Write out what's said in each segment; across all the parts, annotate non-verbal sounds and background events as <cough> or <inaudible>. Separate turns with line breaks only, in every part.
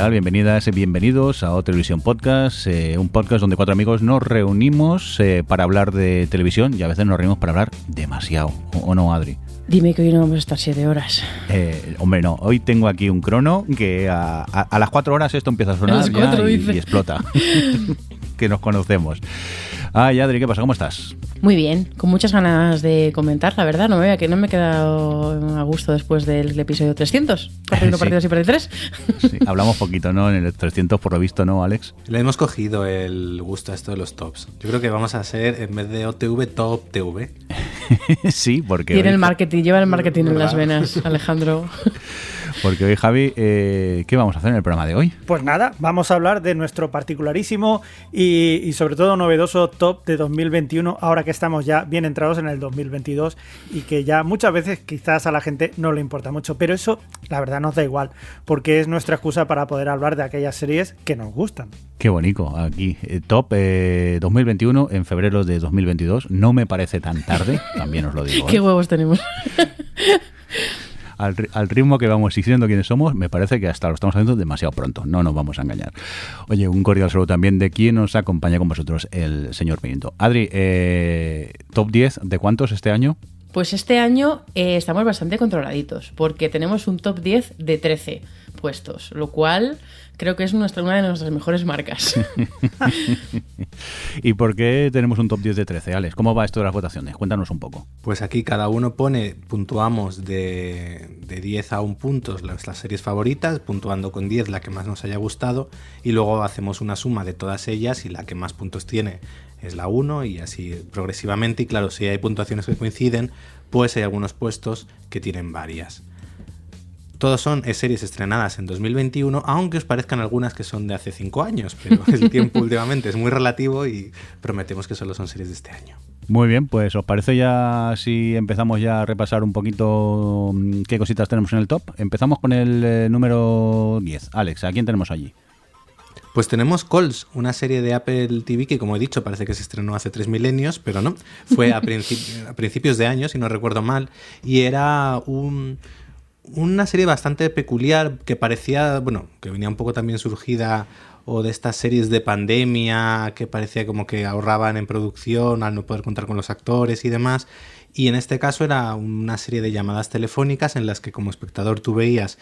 Tal? Bienvenidas y bienvenidos a O Televisión Podcast, eh, un podcast donde cuatro amigos nos reunimos eh, para hablar de televisión y a veces nos reunimos para hablar demasiado. ¿O, o no, Adri?
Dime que hoy no vamos a estar siete horas.
Eh, hombre, no. Hoy tengo aquí un crono que a, a- a las cuatro horas esto empieza a sonar ya y explota. <laughs> que nos conocemos. Ay, Adri, ¿qué pasa? ¿Cómo estás?
Muy bien, con muchas ganas de comentar, la verdad. No me, que no me he quedado a gusto después del episodio 300. Parte uno,
Sí.
parte dos y parte tres.
Sí, hablamos poquito, ¿no? En el 300 por lo visto, ¿no, Alex?
Le hemos cogido el gusto a esto de los tops. Yo creo que vamos a ser, en vez de OTV, Top TV. <laughs>
sí, porque
Tiene
hoy,
el marketing, lleva el marketing en las venas, <laughs> Alejandro. <laughs>
porque hoy Javi, eh, ¿qué vamos a hacer en el programa de hoy?
Pues nada, vamos a hablar de nuestro particularísimo y, y sobre todo novedoso top de 2021, ahora que estamos ya bien entrados en el 2022 y que ya muchas veces quizás a la gente no le importa mucho, pero eso la verdad nos da igual, porque es nuestra excusa para poder hablar de aquellas series que nos gustan.
Qué bonito, aquí, eh, top eh, 2021 en febrero de 2022. No me parece tan tarde, <laughs> también os lo digo. ¿eh?
Qué huevos tenemos. <laughs>
Al, ri- al ritmo que vamos diciendo quiénes somos, me parece que hasta lo estamos haciendo demasiado pronto. No nos vamos a engañar. Oye, un cordial saludo también de quien nos acompaña con vosotros, el señor Pimiento. Adri, eh, top 10 de cuántos este año?
Pues este año eh, estamos bastante controladitos, porque tenemos un top 10 de 13 puestos, lo cual creo que es nuestra, una de nuestras mejores marcas. <laughs>
¿Y por qué tenemos un top 10 de 13, Alex? ¿Cómo va esto de las votaciones? Cuéntanos un poco.
Pues aquí cada uno pone, puntuamos de, de 10 a 1 puntos las, las series favoritas, puntuando con 10 la que más nos haya gustado, y luego hacemos una suma de todas ellas y la que más puntos tiene es la 1 y así progresivamente. Y claro, si hay puntuaciones que coinciden, pues hay algunos puestos que tienen varias. Todos son series estrenadas en 2021, aunque os parezcan algunas que son de hace 5 años, pero el tiempo <laughs> últimamente es muy relativo y prometemos que solo son series de este año.
Muy bien, pues ¿os parece ya si empezamos ya a repasar un poquito mm, qué cositas tenemos en el top? Empezamos con el eh, número 10. Alex, ¿a quién tenemos allí?
Pues tenemos Calls, una serie de Apple TV que, como he dicho, parece que se estrenó hace tres milenios, pero no. Fue a, <laughs> principi- a principios de año, si no recuerdo mal, y era un- una serie bastante peculiar que parecía, bueno, que venía un poco también surgida o de estas series de pandemia que parecía como que ahorraban en producción al no poder contar con los actores y demás. Y en este caso era una serie de llamadas telefónicas en las que como espectador tú veías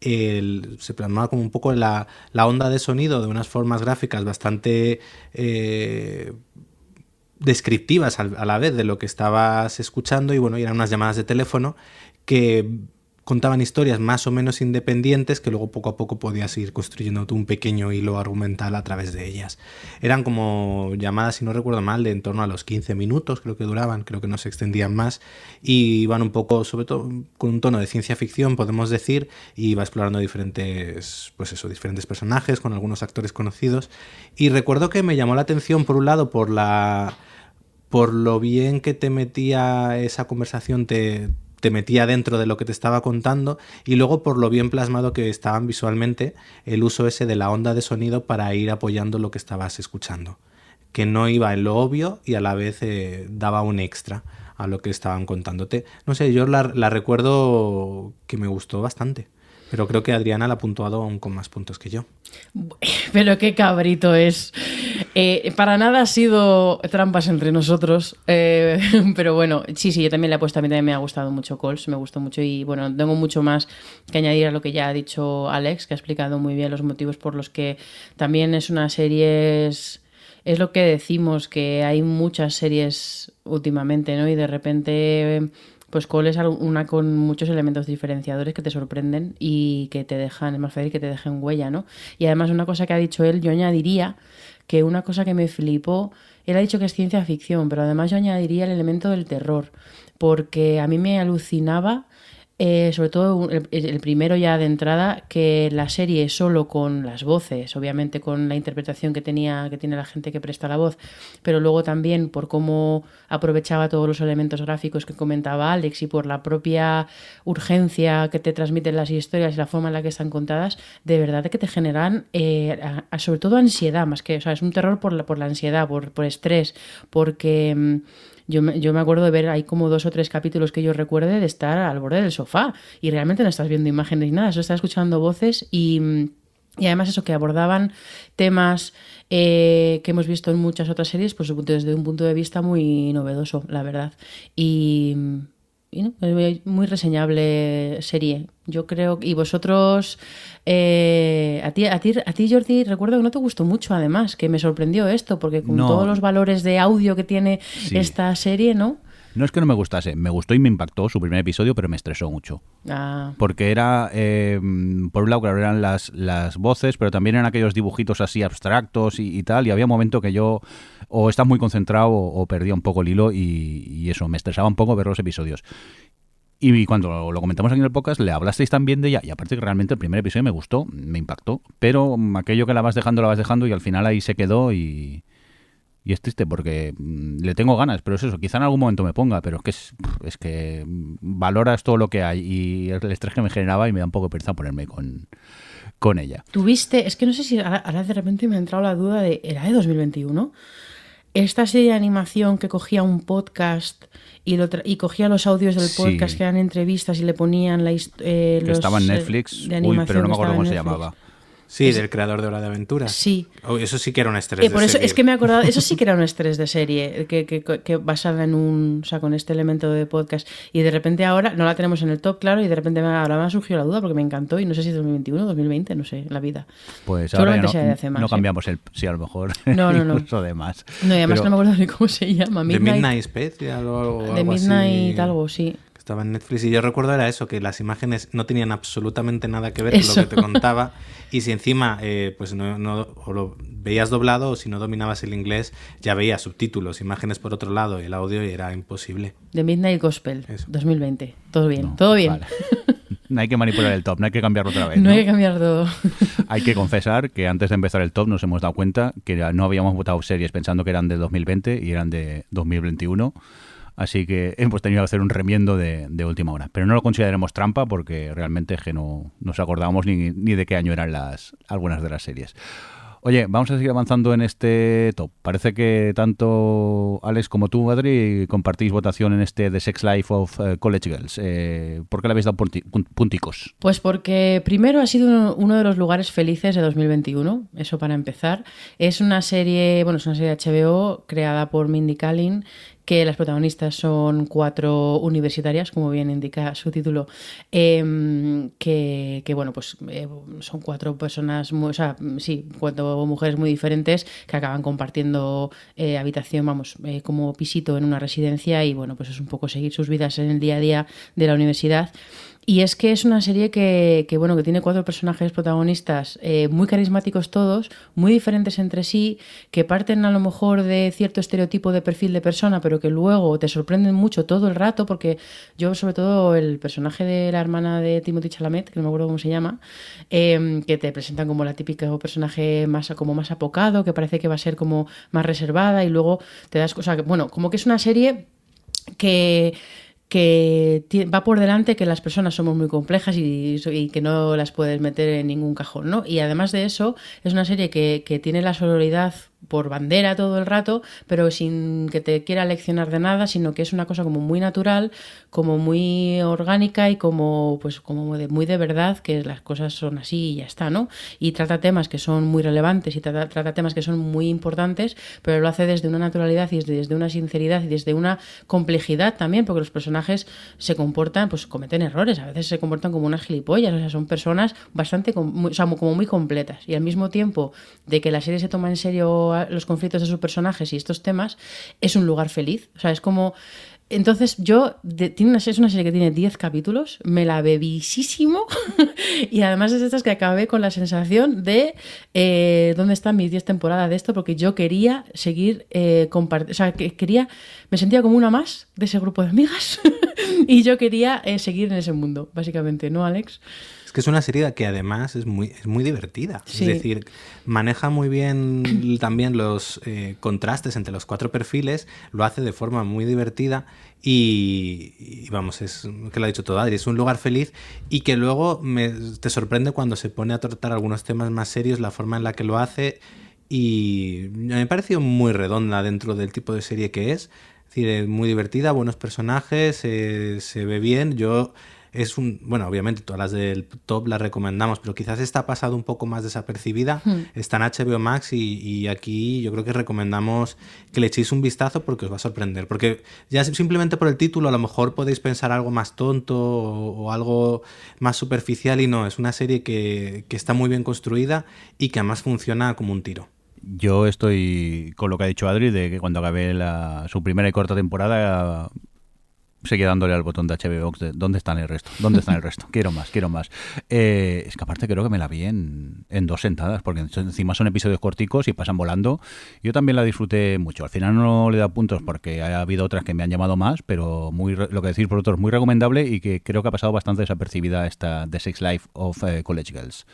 el- se plasmaba como un poco la, la onda de sonido de unas formas gráficas bastante eh, descriptivas al- a la vez de lo que estabas escuchando y bueno, eran unas llamadas de teléfono que contaban historias más o menos independientes que luego poco a poco podías ir construyendo tú un pequeño hilo argumental a través de ellas. Eran como llamadas, si no recuerdo mal, de en torno a los 15 minutos, creo que duraban, creo que no se extendían más, y iban un poco, sobre todo, con un tono de ciencia ficción, podemos decir, y iba explorando diferentes, pues eso, diferentes personajes, con algunos actores conocidos. Y recuerdo que me llamó la atención, por un lado, por la por lo bien que te metía esa conversación, te, te metía dentro de lo que te estaba contando y luego por lo bien plasmado que estaban visualmente el uso ese de la onda de sonido para ir apoyando lo que estabas escuchando. Que no iba en lo obvio y a la vez eh, daba un extra a lo que estaban contándote. No sé, yo la, la recuerdo que me gustó bastante. Pero creo que Adriana la ha puntuado aún con más puntos que yo. <laughs>
Pero qué cabrito es. Eh, para nada ha sido trampas entre nosotros. eh, <laughs> pero bueno, sí, sí, yo también le he puesto. A mí también me ha gustado mucho Calls, me gustó mucho. Y bueno, tengo mucho más que añadir a lo que ya ha dicho Alex, que ha explicado muy bien los motivos por los que también es una serie. Es, es lo que decimos, que hay muchas series últimamente, ¿no? Y de repente. Pues Cole es una con muchos elementos diferenciadores que te sorprenden y que te dejan, es más fácil que te dejen huella, ¿no? Y además una cosa que ha dicho él, yo añadiría que una cosa que me flipó, él ha dicho que es ciencia ficción, pero además yo añadiría el elemento del terror, porque a mí me alucinaba eh, sobre todo el, primero ya de entrada, que la serie solo con las voces, obviamente con la interpretación que tenía, que tiene la gente que presta la voz, pero luego también por cómo aprovechaba todos los elementos gráficos que comentaba Alex y por la propia urgencia que te transmiten las historias y la forma en la que están contadas, de verdad que te generan eh, sobre todo ansiedad, más que, o sea, es un terror por la, por la ansiedad, por, por estrés, porque mm, yo me, yo me acuerdo de ver, hay como dos o tres capítulos que yo recuerde de estar al borde del sofá y realmente no estás viendo imágenes ni nada, solo estás escuchando voces y... y además eso, que abordaban temas eh, que hemos visto en muchas otras series, pues desde un punto de vista muy novedoso, la verdad. Y, y no, es muy reseñable serie. Yo creo, y vosotros, eh, a, ti, a, ti, a ti Jordi, recuerdo que no te gustó mucho además, que me sorprendió esto, porque con
No.
todos los valores de audio que tiene
Sí.
esta serie, ¿no?
No es que no me gustase, me gustó y me impactó su primer episodio, pero me estresó mucho.
Ah,
Porque era, eh, por un lado, claro, eran las, las voces, pero también eran aquellos dibujitos así abstractos y, y tal. Y había un momento que yo o estaba muy concentrado o, o perdía un poco el hilo y, y eso, me estresaba un poco ver los episodios. Y cuando lo comentamos aquí en el podcast, le hablasteis también de ella. Y aparte que realmente el primer episodio me gustó, me impactó. Pero aquello que la vas dejando, la vas dejando y al final ahí se quedó y... Y es triste porque mm, le tengo ganas, pero es eso, quizá en algún momento me ponga, pero es que es, es que mm, valoras todo lo que hay y el estrés que me generaba y me da un poco de pereza ponerme con, con ella.
Tuviste, es que no sé si ahora, ahora de repente me ha entrado la duda de, ¿era de 2021? Esta serie de animación que cogía un podcast y, lo tra- y cogía los audios del
Sí.
podcast que eran entrevistas y le ponían la eh,
Que
los,
estaba en
eh,
Netflix,
de
uy, pero no me acuerdo cómo se llamaba.
Sí,
Es-
del creador de Hora de Aventura.
Sí.
Oh, eso sí que era un estrés.
Eh, por
de
eso
seguir.
es que me he acordado, eso sí que era un <laughs> estrés de serie, que, que, que basada en un, o sea, con este elemento de podcast. Y de repente ahora, no la tenemos en el top, claro, y de repente me, ahora me ha surgido la duda porque me encantó y no sé si es 2021 2020, no sé, la vida.
Pues ahora ya
sea de
no,
hace más,
no
¿eh?
cambiamos el... Sí, a lo mejor.
No, no, <laughs> no.
incluso de más.
No, y además
Pero-
no me acuerdo ni cómo se llama.
The
Midnight,
Midnight Special o algo,
de
algo así,
Midnight algo, sí.
Estaba en Netflix y yo recuerdo era eso, que las imágenes no tenían absolutamente nada que ver
Eso.
con lo que te <laughs> contaba y si encima eh, pues no, no- o lo veías doblado o si no dominabas el inglés ya veías subtítulos, imágenes por otro lado y el audio y era imposible.
The Midnight Gospel,
Eso.
2020. Todo bien,
No,
todo bien.
vale. No hay que manipular el top, no hay que cambiarlo otra vez.
No <laughs>
¿no?
hay que cambiar todo.
Hay que confesar que antes de empezar el top nos hemos dado cuenta que no habíamos votado series pensando que eran de 2020 y eran de 2021. Así que hemos tenido que hacer un remiendo de, última hora. Pero no lo consideremos trampa porque realmente es que no nos acordábamos ni, ni de qué año eran las algunas de las series. Oye, vamos a seguir avanzando en este top. Parece que tanto Alex como tú, Adri, compartís votación en este The Sex Life of eh, College Girls. Eh, ¿Por qué le habéis dado punti- pun- punticos?
Pues porque primero ha sido uno de los lugares felices de 2021, eso para empezar. Es una serie, bueno, es una serie de HBO creada por Mindy Kaling, que las protagonistas son cuatro universitarias, como bien indica su título, em, que, que, bueno, pues eh, son cuatro personas, muy, o sea, sí, cuatro mujeres muy diferentes que acaban compartiendo eh, habitación, vamos, eh, como pisito en una residencia y bueno, pues es un poco seguir sus vidas en el día a día de la universidad. Y es que es una serie que, que, bueno, que tiene cuatro personajes protagonistas eh, muy carismáticos todos, muy diferentes entre sí, que parten a lo mejor de cierto estereotipo de perfil de persona, pero que luego te sorprenden mucho todo el rato, porque yo sobre todo el personaje de la hermana de Timothy Chalamet, que no me acuerdo cómo se llama, eh, que te presentan como la típica personaje más como más apocado, que parece que va a ser como más reservada y luego te das, que, bueno, como que es una serie que que va por delante que las personas somos muy complejas y, y que no las puedes meter en ningún cajón, ¿no? Y además de eso, es una serie que, que tiene la sororidad por bandera todo el rato, pero sin que te quiera leccionar de nada, sino que es una cosa como muy natural, como muy orgánica y como pues como de, muy de verdad que las cosas son así y ya está, ¿no? Y trata temas que son muy relevantes y trata, temas que son muy importantes, pero lo hace desde una naturalidad y desde, una sinceridad y desde una complejidad también, porque los personajes se comportan, pues cometen errores, a veces se comportan como unas gilipollas, o sea, son personas bastante, o como muy completas. Y al mismo tiempo de que la serie se toma en serio los conflictos de sus personajes y estos temas, es un lugar feliz. O sea, es como entonces yo, tiene una, es una serie que tiene 10 capítulos, me la bebisísimo <laughs> y además es de estas que acabé con la sensación de eh, dónde están mis 10 temporadas de esto, porque yo quería seguir eh, compartiendo, o sea, que quería, me sentía como una más de ese grupo de amigas <laughs> y yo quería eh, seguir en ese mundo, básicamente, ¿no, Alex?
Es que es una serie que además es muy, es muy divertida.
Sí.
Es decir, maneja muy bien también los eh, contrastes entre los cuatro perfiles, lo hace de forma muy divertida y, y vamos, es que lo ha dicho todo Adri, es un lugar feliz y que luego me, te sorprende cuando se pone a tratar algunos temas más serios, la forma en la que lo hace y me ha parecido muy redonda dentro del tipo de serie que es. Es decir, es muy divertida, buenos personajes, eh, se ve bien. Yo es un, bueno, obviamente todas las del top las recomendamos, pero quizás esta ha pasado un poco más desapercibida. Está en HBO Max y, y aquí yo creo que recomendamos que le echéis un vistazo porque os va a sorprender. Porque ya simplemente por el título a lo mejor podéis pensar algo más tonto o, o algo más superficial y no, es una serie que, que está muy bien construida y que además funciona como un tiro.
Yo estoy con lo que ha dicho Adri, de que cuando acabe la- su primera y corta temporada seguía dándole al botón de HBO Box de ¿dónde están el resto? ¿Dónde están el resto? Quiero más, quiero más. Eh, es que aparte creo que me la vi en, en dos sentadas, porque encima son episodios corticos y pasan volando. Yo también la disfruté mucho. Al final no le da puntos porque ha habido otras que me han llamado más, pero muy lo que decís por otros muy recomendable y que creo que ha pasado bastante desapercibida esta The Sex Life of eh, College Girls.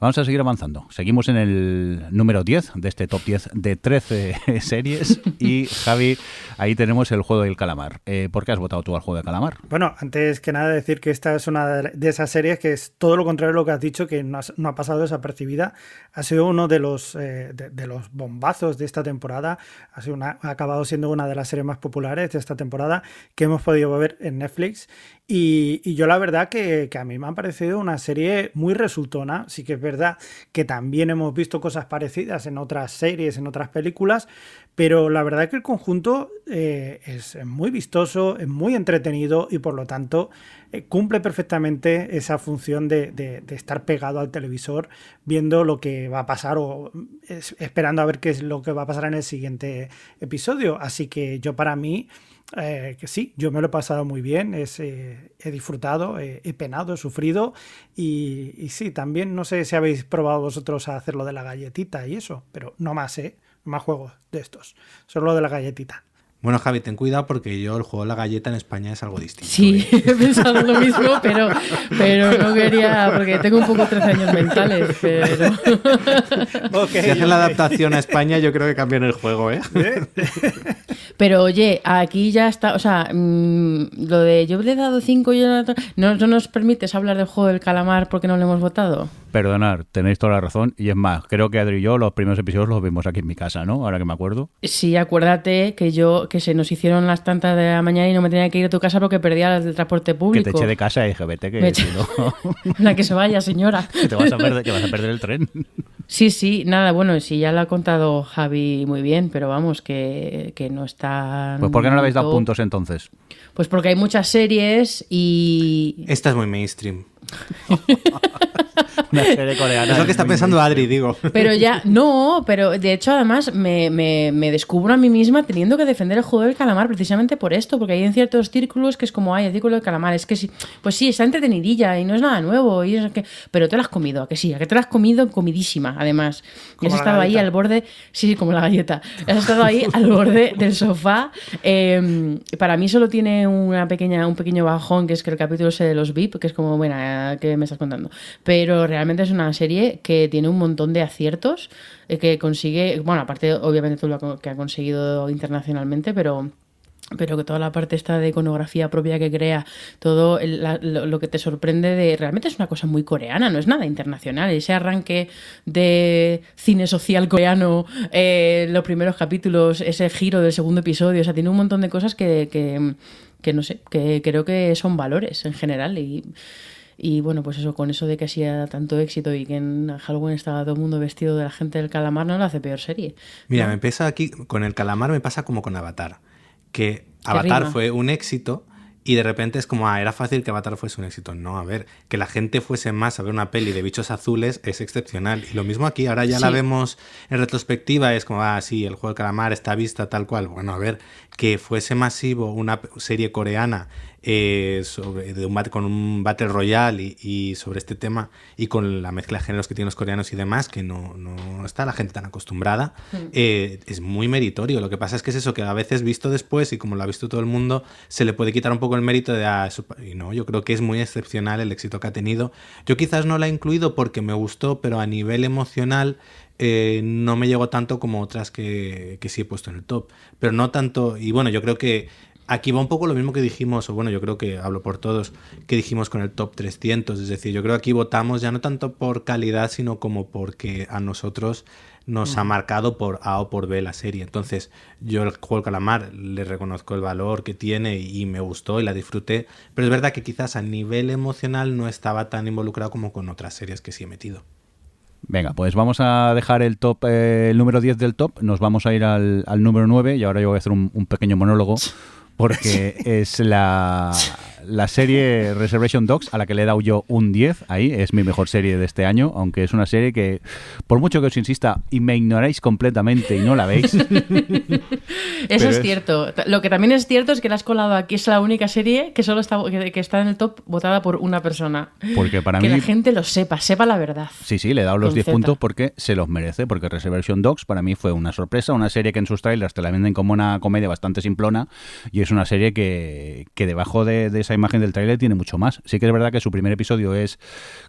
Vamos a seguir avanzando. Seguimos en el número 10 de este top 10 de 13 <laughs> series. Y Javi, ahí tenemos el juego del calamar. Eh, ¿Por qué has votado tú al juego del calamar?
Bueno, antes que nada decir que esta es una de esas series que es todo lo contrario a lo que has dicho, que no, ha pasado desapercibida. Ha sido uno de los, eh, de, los bombazos de esta temporada. Ha, sido una- ha acabado siendo una de las series más populares de esta temporada que hemos podido ver en Netflix. Y, yo la verdad que, a mí me ha parecido una serie muy resultona. Sí que verdad que también hemos visto cosas parecidas en otras series, en otras películas, pero la verdad que el conjunto eh, es muy vistoso, es muy entretenido y por lo tanto eh, cumple perfectamente esa función de, estar pegado al televisor viendo lo que va a pasar o es- esperando a ver qué es lo que va a pasar en el siguiente episodio. Así que yo para mí, eh, que sí, yo me lo he pasado muy bien, es, eh, he disfrutado, eh, he penado, he sufrido y, sí, también no sé si habéis probado vosotros a hacer lo de la galletita y eso, pero no más, ¿eh? No más juegos de estos, solo lo de la galletita.
Bueno, Javi, ten cuidado porque yo el juego de la galleta en España es algo distinto.
Sí,
¿eh? <laughs>
he pensado lo mismo, pero, pero no quería, porque tengo un poco 13 años mentales, pero... <laughs>
Si hacen la adaptación a España, yo creo que cambian el juego, ¿eh?
¿Eh?
Pero oye, aquí ya está, o sea, mm, lo de yo le he dado 5 y yo no, no, no nos permites hablar del juego del calamar porque no lo hemos votado.
Perdonar, tenéis toda la razón. Y es más, creo que Adri y yo los primeros episodios los vimos aquí en mi casa, ¿no? Ahora que me acuerdo.
Sí, acuérdate que yo, que se nos hicieron las tantas de la mañana y no me tenía que ir a tu casa porque perdía el transporte
Que
público.
te eché de casa y LGBT, que
eché-
no, <laughs>
La que se vaya, señora. <laughs>
que te vas a perder, que vas a perder el tren.
Sí, sí, nada, bueno, sí, ya lo ha contado Javi muy bien, pero vamos, que, que no está...
Pues ¿por qué no le habéis dado puntos entonces?
Pues porque hay muchas series y...
Esta es muy mainstream. <laughs>
Una serie coreana.
Es lo que está pensando. Adri, digo.
Pero ya, no, pero de hecho además me, me- me descubro a mí misma teniendo que defender el juego del calamar precisamente por esto, porque hay en ciertos círculos que es como, ay, el círculo del calamar, es que sí, pues sí, está entretenidilla y no es nada nuevo, y es que, pero te lo has comido, ¿a que sí, a que te lo has comido comidísima, además. Y has estado ahí al borde, sí, sí, como la galleta, has estado ahí <laughs> al borde del sofá. eh, para mí solo tiene una pequeña, un pequeño bajón, que es que el capítulo ese de los VIP, que es como, bueno, ¿qué me estás contando? Pero realmente es una serie que tiene un montón de aciertos, eh, que consigue, bueno, aparte obviamente todo lo que ha conseguido internacionalmente, pero pero que toda la parte esta de iconografía propia que crea, todo lo que te sorprende de... Realmente es una cosa muy coreana, no es nada internacional. Ese arranque de cine social coreano, eh, los primeros capítulos, ese giro del segundo episodio, o sea, tiene un montón de cosas que, que, que no sé, que creo que son valores en general y... Y bueno, pues eso, con eso de que hacía tanto éxito y que en Halloween estaba todo el mundo vestido de la gente del calamar, no lo hace peor serie.
Mira,
¿no?
me pasa aquí, con el calamar me pasa como con Avatar. Que Avatar
rima.
fue un éxito y de repente es como, ah, era fácil que Avatar fuese un éxito. No, a ver, que la gente fuese más a ver una peli de bichos azules es excepcional. Y lo mismo aquí, ahora ya la vemos en retrospectiva, es como, ah, sí, el juego del calamar está vista tal cual. Bueno, a ver, que fuese masivo una serie coreana eh, sobre, de un, con un Battle Royale y, y sobre este tema y con la mezcla de géneros que tienen los coreanos y demás, que no, no está la gente tan acostumbrada, eh, es muy meritorio. Lo que pasa es que es eso, que a veces visto después y como lo ha visto todo el mundo, se le puede quitar un poco el mérito de... Ah, eso y no, yo creo que es muy excepcional el éxito que ha tenido. Yo quizás no la he incluido porque me gustó, pero a nivel emocional eh, no me llegó tanto como otras que, que sí he puesto en el top. Pero no tanto, y bueno, yo creo que aquí va un poco lo mismo que dijimos, o bueno, yo creo que hablo por todos, que dijimos con el top 300. Es decir, yo creo que aquí votamos ya no tanto por calidad, sino como porque a nosotros nos ha marcado por A o por B la serie. Entonces, yo el juego del calamar le reconozco el valor que tiene y me gustó y la disfruté. Pero es verdad que quizás a nivel emocional no estaba tan involucrado como con otras series que sí he metido.
Venga, pues vamos a dejar el top, eh, el número 10 del top, nos vamos a ir al, al número 9 y ahora yo voy a hacer un, un pequeño monólogo <laughs> porque <laughs> es la, la serie Reservation Dogs a la que le he dado yo un 10, ahí es mi mejor serie de este año, aunque es una serie que por mucho que os insista y me ignoráis completamente y no la veis, <laughs>
Eso es
es-
cierto. Lo que también es cierto es que la has colado aquí. Es la única serie que solo está, que, que está en el top votada por una persona.
porque para
que
mí...
la gente lo sepa, sepa la verdad.
Sí, sí, le he dado los
Con
10
Z.
puntos porque se los merece, porque Reservation Dogs para mí fue una sorpresa, una serie que en sus trailers te la venden como una comedia bastante simplona y es una serie que, que debajo de, de esa imagen del trailer tiene mucho más. Sí que es verdad que su primer episodio es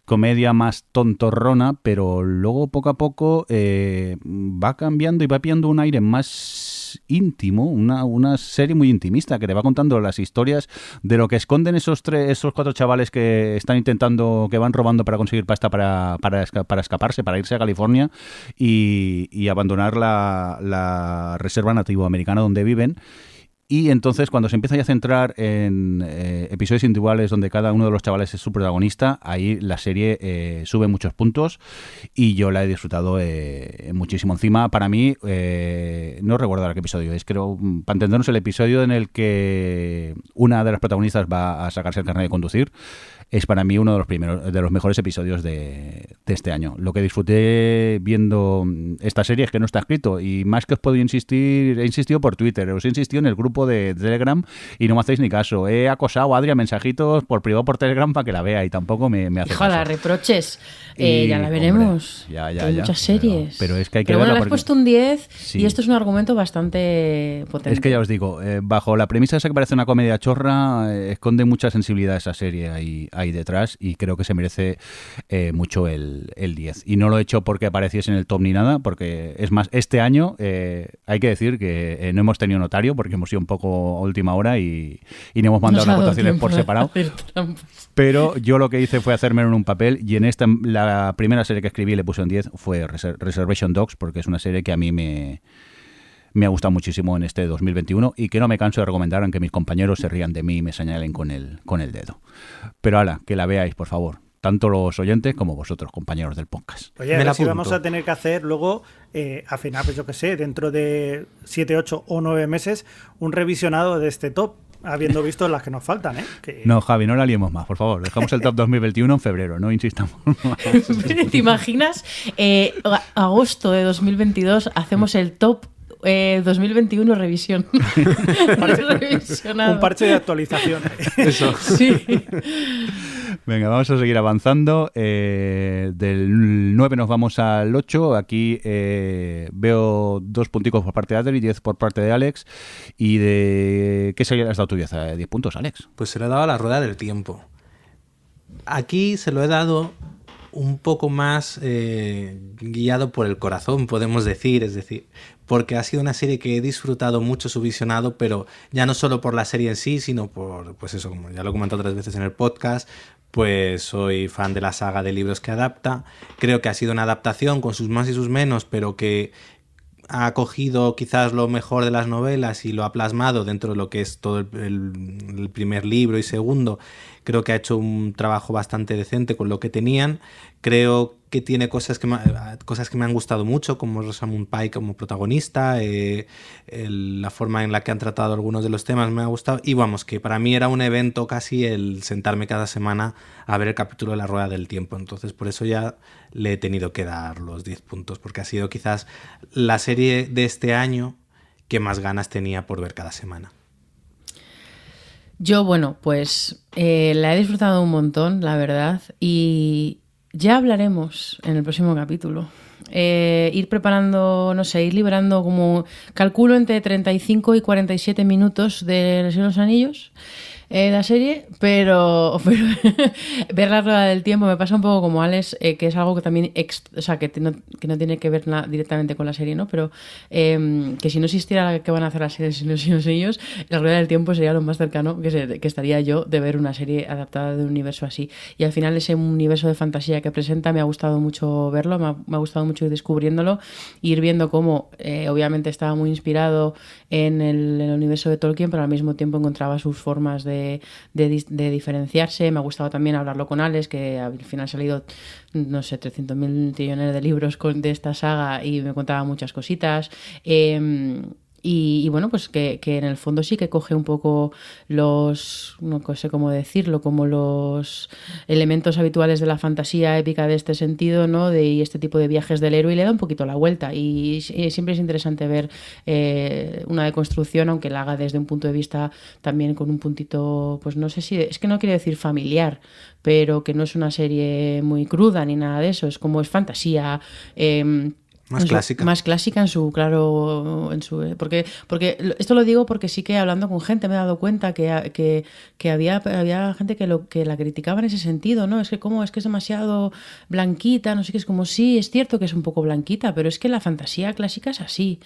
comedia más tontorrona, pero luego poco a poco eh, va cambiando y va pillando un aire más íntimo, una, una serie muy intimista que te va contando las historias de lo que esconden esos tres, esos cuatro chavales que están intentando, que van robando para conseguir pasta para, para, para escaparse, para irse a California y, y abandonar la, la reserva nativo americana donde viven. Y entonces cuando se empieza ya a centrar en eh, episodios individuales donde cada uno de los chavales es su protagonista, ahí la serie eh, sube muchos puntos y yo la he disfrutado eh, muchísimo. Encima, para mí, eh, no recuerdo ahora qué episodio es, creo, mm, para entendernos, el episodio en el que una de las protagonistas va a sacarse el carnet de conducir es para mí uno de los primeros, de los mejores episodios de, de este año. Lo que disfruté viendo mm, esta serie es que no está escrito y más que os puedo insistir, he insistido por Twitter, os he insistido en el grupo de Telegram y no me hacéis ni caso. He acosado a Adri a mensajitos por privado por Telegram para que la vea y tampoco me, me hace
Híjala,
caso.
reproches. Eh,
Y,
ya la
hombre,
veremos.
ya, ya,
Que Hay
ya,
muchas series.
pero es que hay que
Pero bueno,
verla
le has
porque-
puesto un 10
Sí.
y esto es un argumento bastante potente.
Es que ya os digo, eh, bajo la premisa esa que parece una comedia chorra, eh, esconde mucha sensibilidad esa serie ahí, ahí detrás y creo que se merece eh, mucho el, el 10. Y no lo he hecho porque apareciese en el top ni nada, porque es más, este año eh, hay que decir que eh, no hemos tenido notario porque hemos ido un poco a última hora y, y no hemos mandado las votaciones por separado. Pero yo lo que hice fue hacerme en un papel y en esta, la primera serie que escribí le puse un 10 fue Reser- Reservation Dogs, porque es una serie que a mí me, me ha gustado muchísimo en este 2021 y que no me canso de recomendar, aunque mis compañeros se rían de mí y me señalen con el, con el dedo. Pero ala, que la veáis, por favor. Tanto los oyentes como vosotros, compañeros del podcast.
Oye, a si vamos a tener que hacer luego, eh, al final, pues yo qué sé, dentro de 7, 8 o 9 meses, un revisionado de este top, habiendo <laughs> visto las que nos faltan, ¿eh? Que-
No, Javi, no la liemos más, por favor. Dejamos el top 2021 en febrero, no insistamos. <laughs> más. <laughs>
¿Te imaginas? Eh, a- agosto de 2022 hacemos el top eh, 2021 revisión. <laughs> <laughs> Revisionado.
un parche de actualización.
Eso.
Sí.
Venga, vamos a seguir avanzando. Eh, del 9 nos vamos al 8. Aquí eh, veo dos punticos por parte de Adri, 10 por parte de Alex. ¿Y de qué serie le has dado tú 10? Eh, 10 puntos, Alex.
Pues se lo he dado a la rueda del tiempo. Aquí se lo he dado un poco más eh, guiado por el corazón, podemos decir, es decir, porque ha sido una serie que he disfrutado mucho su visionado, pero ya no solo por la serie en sí, sino por, pues eso, como ya lo he comentado otras veces en el podcast, pues soy fan de la saga de libros que adapta. Creo que ha sido una adaptación con sus más y sus menos, pero que ha cogido quizás lo mejor de las novelas y lo ha plasmado dentro de lo que es todo el, el- primer libro y segundo. Creo que ha hecho un trabajo bastante decente con lo que tenían. Creo que tiene cosas que me, cosas que me han gustado mucho, como Rosamund Pike como protagonista, eh, la forma en la que han tratado algunos de los temas me ha gustado. Y vamos, que para mí era un evento casi el sentarme cada semana a ver el capítulo de la Rueda del Tiempo. Entonces, por eso ya le he tenido que dar los 10 puntos, porque ha sido quizás la serie de este año que más ganas tenía por ver cada semana.
Yo, bueno, pues eh, la he disfrutado un montón, la verdad, y ya hablaremos en el próximo capítulo. Eh, ir preparando, no sé, ir liberando como, calculo entre 35 y 47 minutos de los Anillos, eh, la serie, pero, <laughs> pero ver la rueda del tiempo me pasa un poco como Alex, eh, que es algo que también, ex- o sea, que, no, que no tiene que ver directamente con la serie, ¿no? Pero eh, que si no existiera la que van a hacer la serie de los Señor de los Anillos, la rueda del tiempo sería lo más cercano que, se- que estaría yo de ver una serie adaptada de un universo así. Y al final ese universo de fantasía que presenta me ha gustado mucho verlo, me ha, me ha gustado mucho ir descubriéndolo, ir viendo cómo eh, obviamente estaba muy inspirado en el, en el universo de Tolkien, pero al mismo tiempo encontraba sus formas de, de dis- de diferenciarse. Me ha gustado también hablarlo con Alex, que al final se ha leído, no sé, 300.000 trillones de libros con, de esta saga y me contaba muchas cositas. Eh, y, y bueno, pues que, que en el fondo sí que coge un poco los, no sé cómo decirlo, como los elementos habituales de la fantasía épica de este sentido, ¿no? De y este tipo de viajes del héroe y le da un poquito la vuelta. Y, y siempre es interesante ver eh, una deconstrucción, aunque la haga desde un punto de vista también con un puntito, pues no sé si, es que no quiero decir familiar, pero que no es una serie muy cruda ni nada de eso, es como es fantasía. eh,
Más
en su-
clásica.
más clásica en su claro en su porque porque lo- esto lo digo porque sí que hablando con gente me he dado cuenta que, que, que había había gente que lo que la criticaba en ese sentido no es que como es que es demasiado blanquita no sé qué es como sí es cierto que es un poco blanquita pero es que la fantasía clásica es así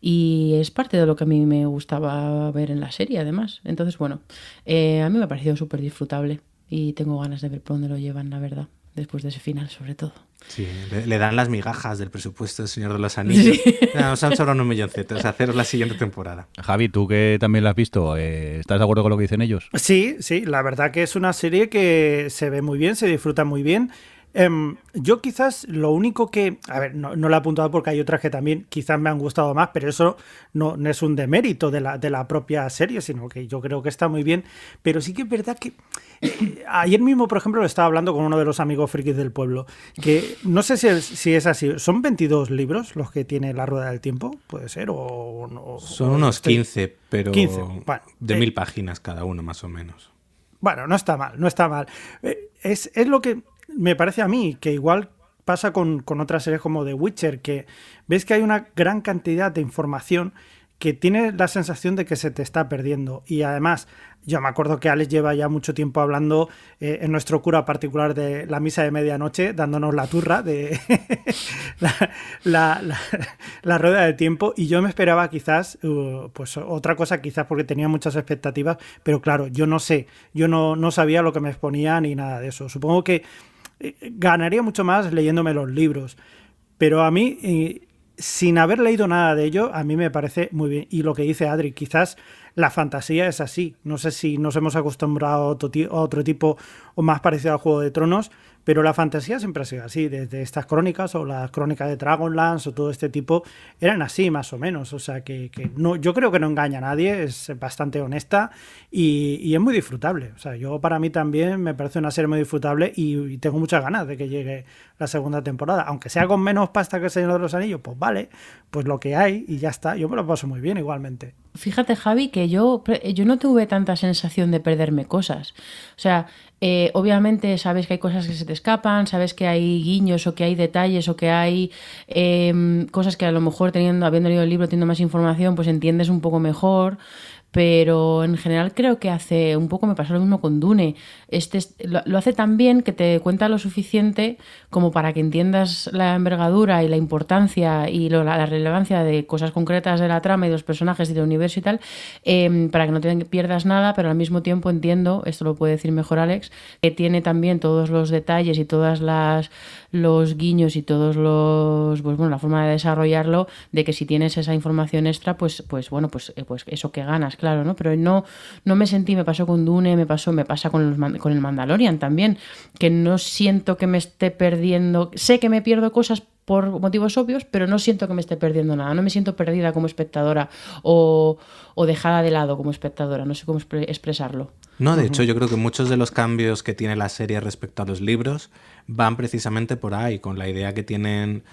y es parte de lo que a mí me gustaba ver en la serie además. Entonces bueno eh, a mí me ha parecido súper disfrutable y tengo ganas de ver por dónde lo llevan la verdad después de ese final sobre todo
Sí, le, le dan las migajas del presupuesto del Señor de los Anillos. Mira, Nos han sobrado unos milloncetos. Haceros la siguiente temporada.
Javi, tú que también la has visto, eh, ¿estás de acuerdo con lo que dicen ellos?
Sí, sí, la verdad que es una serie que se ve muy bien, se disfruta muy bien. Em, yo quizás lo único que, a ver, no, no lo he apuntado porque hay otras que también quizás me han gustado más, pero eso no, no es un demérito de la, de la propia serie, sino que yo creo que está muy bien. Pero sí que es verdad que eh, ayer mismo, por ejemplo, lo estaba hablando con uno de los amigos frikis del pueblo, que no sé si es, si es así, ¿son 22 libros los que tiene La Rueda del Tiempo? Puede ser, o.
Son
o
unos
estoy-
15, pero
15, bueno,
de
eh,
mil páginas cada uno, más o menos.
Bueno, no está mal, no está mal. Eh, Es, es lo que me parece a mí, que igual pasa con, con otras series como The Witcher, que ves que hay una gran cantidad de información que tienes la sensación de que se te está perdiendo. Y además, yo me acuerdo que Alex lleva ya mucho tiempo hablando eh, en nuestro cura particular de la misa de medianoche, dándonos la turra de <laughs> la, la- rueda del tiempo. Y yo me esperaba quizás, uh, pues otra cosa, quizás porque tenía muchas expectativas, pero claro, yo no sé, yo no, no sabía lo que me exponía ni nada de eso. Supongo que ganaría mucho más leyéndome los libros. Pero a mí, eh, sin haber leído nada de ello, a mí me parece muy bien. Y lo que dice Adri, quizás la fantasía es así. No sé si nos hemos acostumbrado a otro, a otro tipo o más parecido al Juego de Tronos, pero la fantasía siempre ha sido así. Desde estas crónicas o las crónicas de Dragonlance o todo este tipo eran así más o menos. O sea que, no, yo creo que no engaña a nadie, es bastante honesta y, y es muy disfrutable. O sea, yo para mí también me parece una serie muy disfrutable y, y tengo muchas ganas de que llegue la segunda temporada. Aunque sea con menos pasta que el Señor de los Anillos, pues vale, pues lo que hay y ya está. Yo me lo paso muy bien igualmente.
Fíjate, Javi, que yo, yo no tuve tanta sensación de perderme cosas. O sea, eh, obviamente sabes que hay cosas que se te escapan, sabes que hay guiños o que hay detalles o que hay em, cosas que a lo mejor teniendo, habiendo leído el libro, teniendo más información, pues entiendes un poco mejor. Pero en general creo que hace un poco me pasó lo mismo con Dune. Este es- lo, lo hace tan bien que te cuenta lo suficiente como para que entiendas la envergadura y la importancia y lo- la, relevancia de cosas concretas de la trama y de los personajes y del universo y tal, em, para que no te pierdas nada, pero al mismo tiempo entiendo, esto lo puede decir mejor Alex, que tiene también todos los detalles y todas las los guiños y todos los pues bueno la forma de desarrollarlo de que si tienes esa información extra pues pues bueno pues eh, pues eso que ganas claro, ¿no? Pero no, no me sentí, me pasó con Dune, me pasó, me pasa con, los, con el Mandalorian también, que no siento que me esté perdiendo, sé que me pierdo cosas por motivos obvios, pero no siento que me esté perdiendo nada, no me siento perdida como espectadora o, o dejada de lado como espectadora, no sé cómo expresarlo.
No, de hecho yo creo que muchos de los cambios que tiene la serie respecto a los libros van precisamente por ahí, con la idea que tienen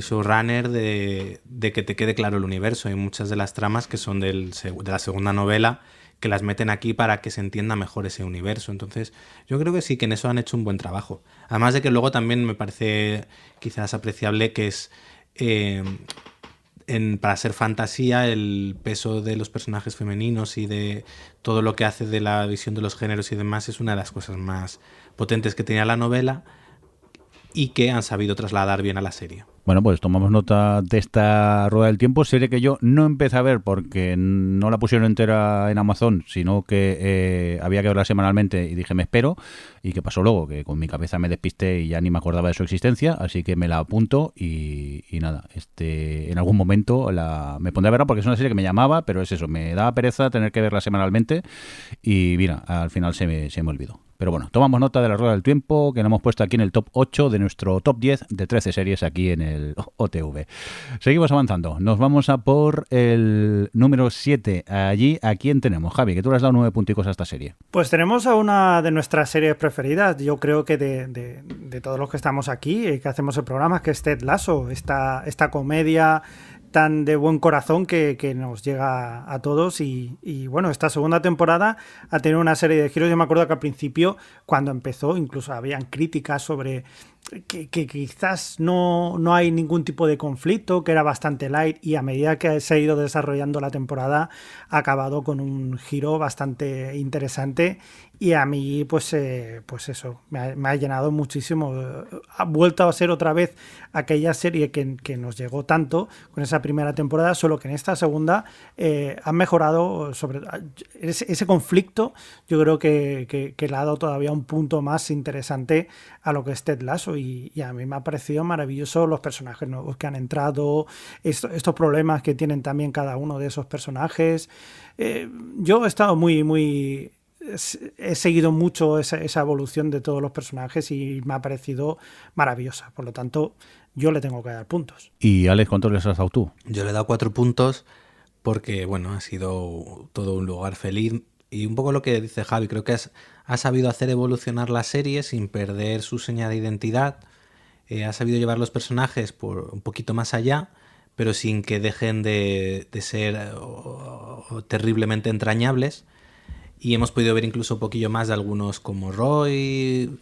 showrunner de, de que te quede claro el universo. Hay muchas de las tramas que son del, de la segunda novela que las meten aquí para que se entienda mejor ese universo. Entonces, yo creo que sí, que en eso han hecho un buen trabajo. Además de que luego también me parece quizás apreciable que es, eh, en, para ser fantasía, el peso de los personajes femeninos y de todo lo que hace de la visión de los géneros y demás es una de las cosas más potentes que tenía la novela y que han sabido trasladar bien a la serie.
Bueno, pues tomamos nota de esta rueda del tiempo, serie que yo no empecé a ver porque no la pusieron entera en Amazon, sino que eh, había que verla semanalmente y dije me espero y qué pasó luego, que con mi cabeza me despisté y ya ni me acordaba de su existencia, así que me la apunto y, nada, este en algún momento la, me pondré a verla porque es una serie que me llamaba, pero es eso, me daba pereza tener que verla semanalmente y mira, al final se me, se me olvidó. Pero bueno, tomamos nota de la rueda del tiempo que nos hemos puesto aquí en el top 8 de nuestro top 10 de 13 series aquí en el <laughs> OTV. Seguimos avanzando. Nos vamos a por el número 7. Allí, ¿a quién tenemos? Javi, que tú le has dado nueve punticos a esta serie.
Pues tenemos a una de nuestras series preferidas, yo creo que de, todos los que estamos aquí y que hacemos el programa, que es Ted Lasso, esta, esta comedia tan de buen corazón que, nos llega a todos. Y, bueno, esta segunda temporada ha tenido una serie de giros. Yo me acuerdo que al principio, cuando empezó, incluso habían críticas sobre que, quizás no, no, hay ningún tipo de conflicto, que era bastante light. Y a medida que se ha ido desarrollando la temporada, ha acabado con un giro bastante interesante y a mí, pues, eh, pues eso, me ha, llenado muchísimo. Ha vuelto a ser otra vez aquella serie que, nos llegó tanto con esa primera temporada, solo que en esta segunda eh, han mejorado sobre ese, conflicto. Yo creo que, le ha dado todavía un punto más interesante a lo que es Ted Lasso. Y, a mí me ha parecido maravilloso los personajes nuevos que han entrado, estos problemas que tienen también cada uno de esos personajes. Eh, yo he estado muy, muy he seguido mucho esa, evolución de todos los personajes y me ha parecido maravillosa. Por lo tanto, yo le tengo que dar puntos.
¿Y Alex, cuántos les has dado tú?
Yo le he dado cuatro puntos porque, bueno, ha sido todo un lugar feliz. Y un poco lo que dice Javi, creo que ha sabido hacer evolucionar la serie sin perder su señal de identidad. Eh, ha sabido llevar los personajes por un poquito más allá, pero sin que dejen de, ser terriblemente entrañables y hemos podido ver incluso un poquillo más de algunos como Roy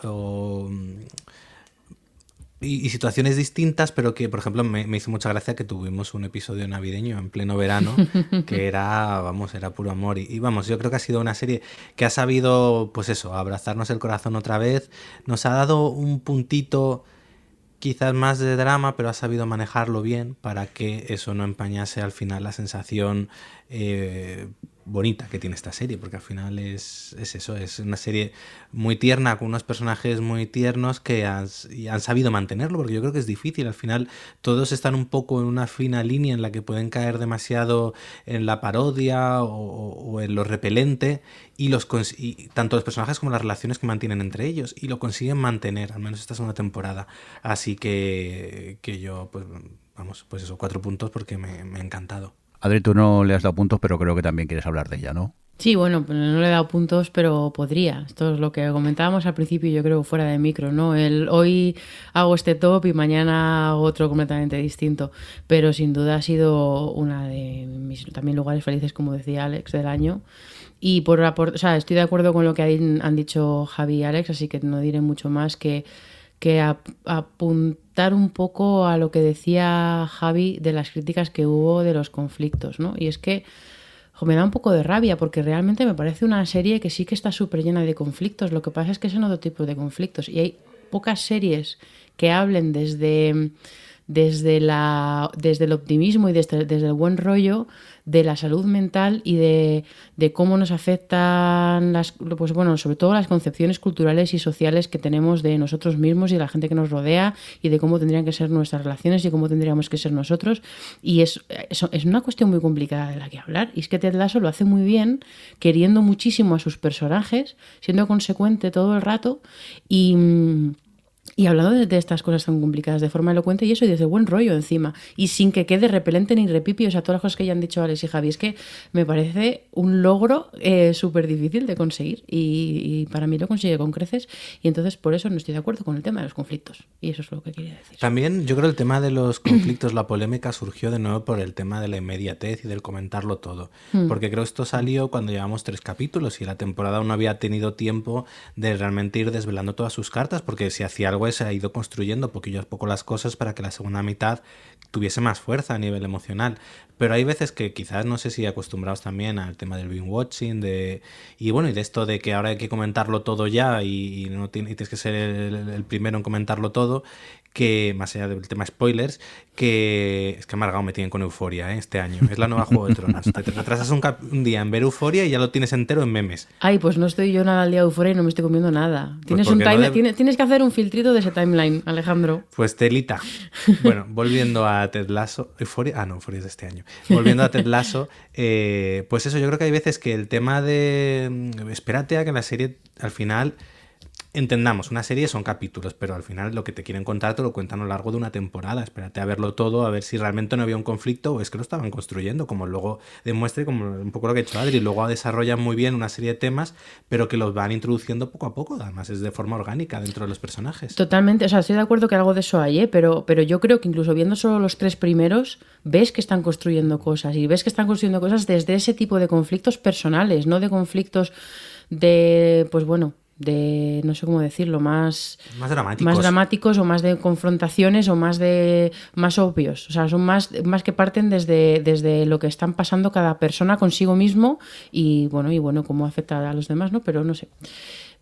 y, situaciones distintas, pero que, por ejemplo, me, hizo mucha gracia que tuvimos un episodio navideño en pleno verano, <laughs> que era, vamos, era puro amor. Y, y, vamos, yo creo que ha sido una serie que ha sabido, pues eso, abrazarnos el corazón otra vez. Nos ha dado un puntito quizás más de drama, pero ha sabido manejarlo bien para que eso no empañase al final la sensación eh, bonita que tiene esta serie, porque al final es, eso, es una serie muy tierna, con unos personajes muy tiernos que han, han, sabido mantenerlo, porque yo creo que es difícil, al final todos están un poco en una fina línea en la que pueden caer demasiado en la parodia o, en lo repelente, y, los, tanto los personajes como las relaciones que mantienen entre ellos, y lo consiguen mantener, al menos esta segunda temporada. Así que, que yo, pues vamos, pues eso, cuatro puntos porque me, me ha encantado.
Adri, tú no le has dado puntos, pero creo que también quieres hablar de ella, ¿no?
Sí, bueno, no le he dado puntos, pero podría. Esto es lo que comentábamos al principio, yo creo, fuera de micro, ¿no? El, hoy hago este top y mañana hago otro completamente distinto. Pero sin duda ha sido una de mis también lugares felices, como decía Alex, del año. Y por, o sea, estoy de acuerdo con lo que han dicho Javi y Alex, así que no diré mucho más que que apuntar un poco a lo que decía Javi de las críticas que hubo de los conflictos, ¿no? Y es que me da un poco de rabia porque realmente me parece una serie que sí que está súper llena de conflictos. Lo que pasa es que son otro tipo de conflictos y hay pocas series que hablen desde, desde, la, desde el optimismo y desde, desde el buen rollo de la salud mental y de, de cómo nos afectan las, pues bueno, sobre todo las concepciones culturales y sociales que tenemos de nosotros mismos y de la gente que nos rodea y de cómo tendrían que ser nuestras relaciones y cómo tendríamos que ser nosotros. Y es, es, es una cuestión muy complicada de la que hablar. Y es que Ted Lasso lo hace muy bien, queriendo muchísimo a sus personajes, siendo consecuente todo el rato y mm, y hablando de, de, estas cosas tan complicadas de forma elocuente y eso, y desde buen rollo encima. Y sin que quede repelente ni repipi, o sea, todas las cosas que ya han dicho Alex y Javi, es que me parece un logro eh, súper difícil de conseguir. Y, y, para mí lo consigue con creces. Y entonces por eso no estoy de acuerdo con el tema de los conflictos. Y eso es lo que quería decir.
También yo creo el tema de los conflictos, la polémica surgió de nuevo por el tema de la inmediatez y del comentarlo todo. Mm. Porque creo esto salió cuando llevamos tres capítulos y la temporada no había tenido tiempo de realmente ir desvelando todas sus cartas, porque si hacía algo se ha ido construyendo poquillo a poco las cosas para que la segunda mitad tuviese más fuerza a nivel emocional. Pero hay veces que quizás no sé si acostumbrados también al tema del binge watching de y bueno y de esto de que ahora hay que comentarlo todo ya y, no tienes que ser el, primero en comentarlo todo que más allá del tema spoilers que es que amargado me tienen con Euforia ¿eh? este año. Es la nueva Juego de Tronos. Te, retrasas un, un, día en ver Euforia y ya lo tienes entero en memes.
Ay pues no estoy yo nada al día de Euforia y no me estoy comiendo nada. Tienes pues un time, no de... tienes, tienes que hacer un filtrito de ese timeline Alejandro.
Pues telita. Bueno volviendo a Ted Lasso Euforia ah no Euforia es de este año. Volviendo a Ted Lasso eh, pues eso yo creo que hay veces que el tema de espérate a que la serie al final entendamos, una serie son capítulos, pero al final lo que te quieren contar te lo cuentan a lo largo de una temporada. Espérate a verlo todo, a ver si realmente no había un conflicto o es que lo estaban construyendo, como luego demuestre, como un poco lo que ha hecho Adri. Luego desarrollan muy bien una serie de temas, pero que los van introduciendo poco a poco, además es de forma orgánica dentro de los personajes.
Totalmente, o sea, estoy de acuerdo que algo de eso hay, ¿eh? pero, pero yo creo que incluso viendo solo los tres primeros, ves que están construyendo cosas y ves que están construyendo cosas desde ese tipo de conflictos personales, no de conflictos de, pues bueno, de no sé cómo decirlo más
más dramáticos.
más dramáticos o más de confrontaciones o más de más obvios. O sea son más más que parten desde desde lo que están pasando cada persona consigo mismo y bueno y bueno cómo afecta a los demás no pero no sé.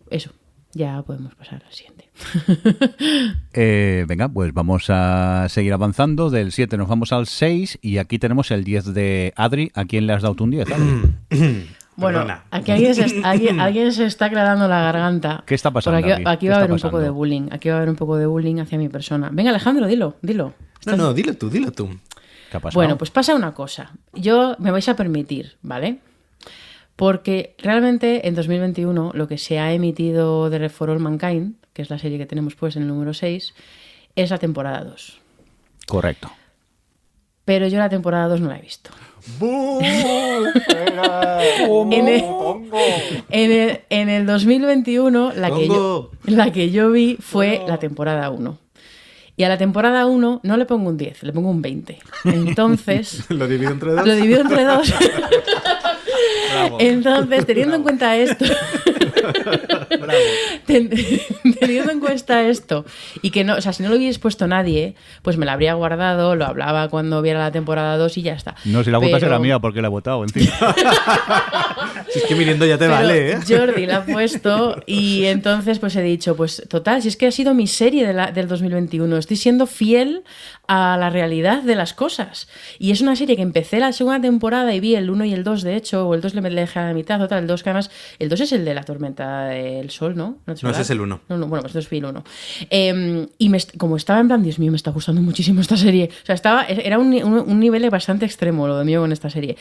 Eso ya podemos pasar al siguiente. <laughs>
Eh, venga pues vamos a seguir avanzando. Del 7 nos vamos al 6 y aquí tenemos el 10 de Adri ¿a quién le has dado tú un 10? <clears throat>
Bueno, aquí alguien se, alguien, <laughs> alguien se, está aclarando la garganta.
¿Qué está pasando?
Aquí,
aquí?
aquí va a haber un poco de bullying. Aquí va a haber un poco de bullying hacia mi persona. Venga, Alejandro, dilo, dilo.
No, no, dilo tú, dilo tú.
¿Qué ha pasado?
Bueno, pues pasa una cosa. Yo me vais a permitir, ¿vale? Porque realmente en 2021 lo que se ha emitido de For All Mankind, que es la serie que tenemos pues en el número 6, es la temporada 2.
Correcto.
Pero yo la temporada 2 no la he visto. En, el, en, el, en, el, 2021 la que, yo, la que yo vi fue la temporada 1. Y a la temporada 1 no le pongo un 10, le pongo un 20. Entonces... <laughs>
¿Lo divido entre dos?
Lo divido entre dos. <laughs> Entonces, teniendo en cuenta esto... <laughs> Ten, <laughs> teniendo en cuenta esto y que no, o sea, si no lo hubiese puesto nadie, pues me lo habría guardado, lo hablaba cuando viera la temporada 2 y ya está.
No, si la
Pero...
bota será mía porque la he votado encima. <laughs>
si es que viniendo ya te
Pero
vale, ¿eh?
Jordi la ha puesto y entonces pues he dicho, pues total, si es que ha sido mi serie de la, del 2021, estoy siendo fiel a la realidad de las cosas. Y es una serie que empecé la segunda temporada y vi el 1 y el 2, de hecho, o el 2 le dejé a la mitad, otra, el 2 que además, el 2 es el de la tormenta del sol, ¿no?
No, no ese es el 1.
No, no, bueno, pues entonces fui el 1. Eh, y me, como estaba en plan, Dios mío, me está gustando muchísimo esta serie. O sea, estaba, era un, un, un nivel bastante extremo lo de mío con esta serie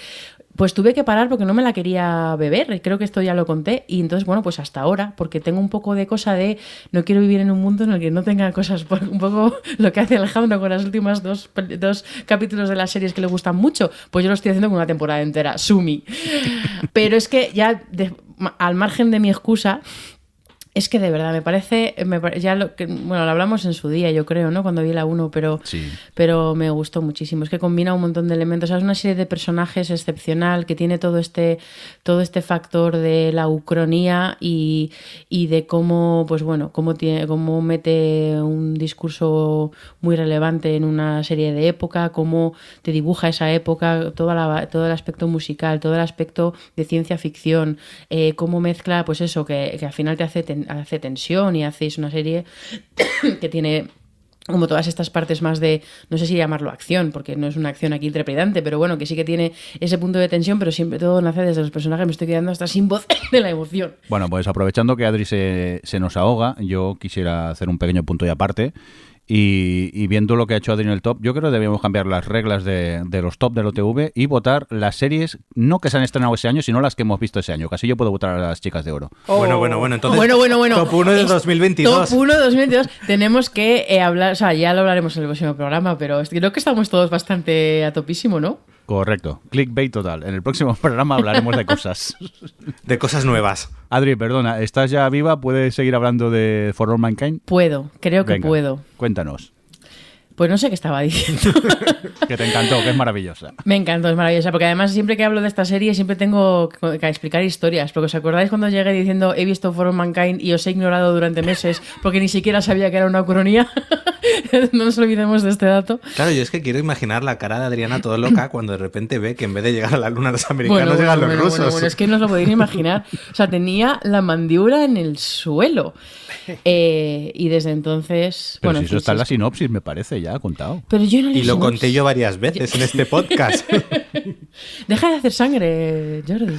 pues tuve que parar porque no me la quería beber, creo que esto ya lo conté, y entonces, bueno, pues hasta ahora, porque tengo un poco de cosa de no quiero vivir en un mundo en el que no tenga cosas, <laughs> un poco lo que hace Alejandro con las últimas dos, dos capítulos de las series que le gustan mucho, pues yo lo estoy haciendo con una temporada entera, Sumi. <laughs> Pero es que ya, al margen de mi excusa, es que de verdad me parece, me, ya lo que, bueno, lo hablamos en su día, yo creo, ¿no? Cuando vi la 1, pero,
sí.
pero me gustó muchísimo. Es que combina un montón de elementos. O sea, es una serie de personajes excepcional que tiene todo este, todo este factor de la ucronía y, y de cómo, pues bueno, cómo, tiene, cómo mete un discurso muy relevante en una serie de época, cómo te dibuja esa época, toda la, todo el aspecto musical, todo el aspecto de ciencia ficción, eh, cómo mezcla, pues eso, que, que al final te hace ten, hace tensión y hacéis una serie <coughs> que tiene como todas estas partes más de, no sé si llamarlo acción, porque no es una acción aquí trepidante, pero bueno, que sí que tiene ese punto de tensión, pero siempre todo nace desde los personajes, me estoy quedando hasta sin voz <coughs> de la emoción.
Bueno, pues aprovechando que Adri se, se nos ahoga, yo quisiera hacer un pequeño punto y aparte. Y, y viendo lo que ha hecho Adri en el top, yo creo que debíamos cambiar las reglas de, de los top del OTV y votar las series, no que se han estrenado ese año, sino las que hemos visto ese año. Casi yo puedo votar a las chicas de oro.
Bueno, bueno, bueno. Entonces,
bueno, bueno, bueno.
Top 1 de
Es
2022.
Top 1 de 2022. Tenemos que eh, hablar, o sea, ya lo hablaremos en el próximo programa, pero creo que estamos todos bastante a topísimo, ¿no?
Correcto. Clickbait total. En el próximo <laughs> programa hablaremos de cosas.
De cosas nuevas.
Adri, perdona, ¿estás ya viva? ¿Puedes seguir hablando de For All Mankind?
Puedo, creo que
Venga,
puedo.
Cuéntanos.
Pues no sé qué estaba diciendo. <laughs>
Que te encantó, que es maravillosa.
Me encantó, es maravillosa, porque además siempre que hablo de esta serie siempre tengo que explicar historias, porque os acordáis cuando llegué diciendo he visto For All Mankind y os he ignorado durante meses porque ni siquiera sabía que era una ucronía. <laughs> no nos olvidemos de este dato.
Claro, yo es que quiero imaginar la cara de Adriana todo loca cuando de repente ve que en vez de llegar a la luna los americanos
Bueno,
llegan
bueno,
los
bueno,
rusos.
bueno, bueno, es que no os lo podéis imaginar. O sea, tenía la mandíbula en el suelo. <laughs> Eh, y desde entonces.
Pero
bueno,
si eso está en la sinopsis, me parece, ya contado.
Pero yo no
Y lo conté yo varias veces en este podcast. <laughs>
Deja de hacer sangre, Jordi.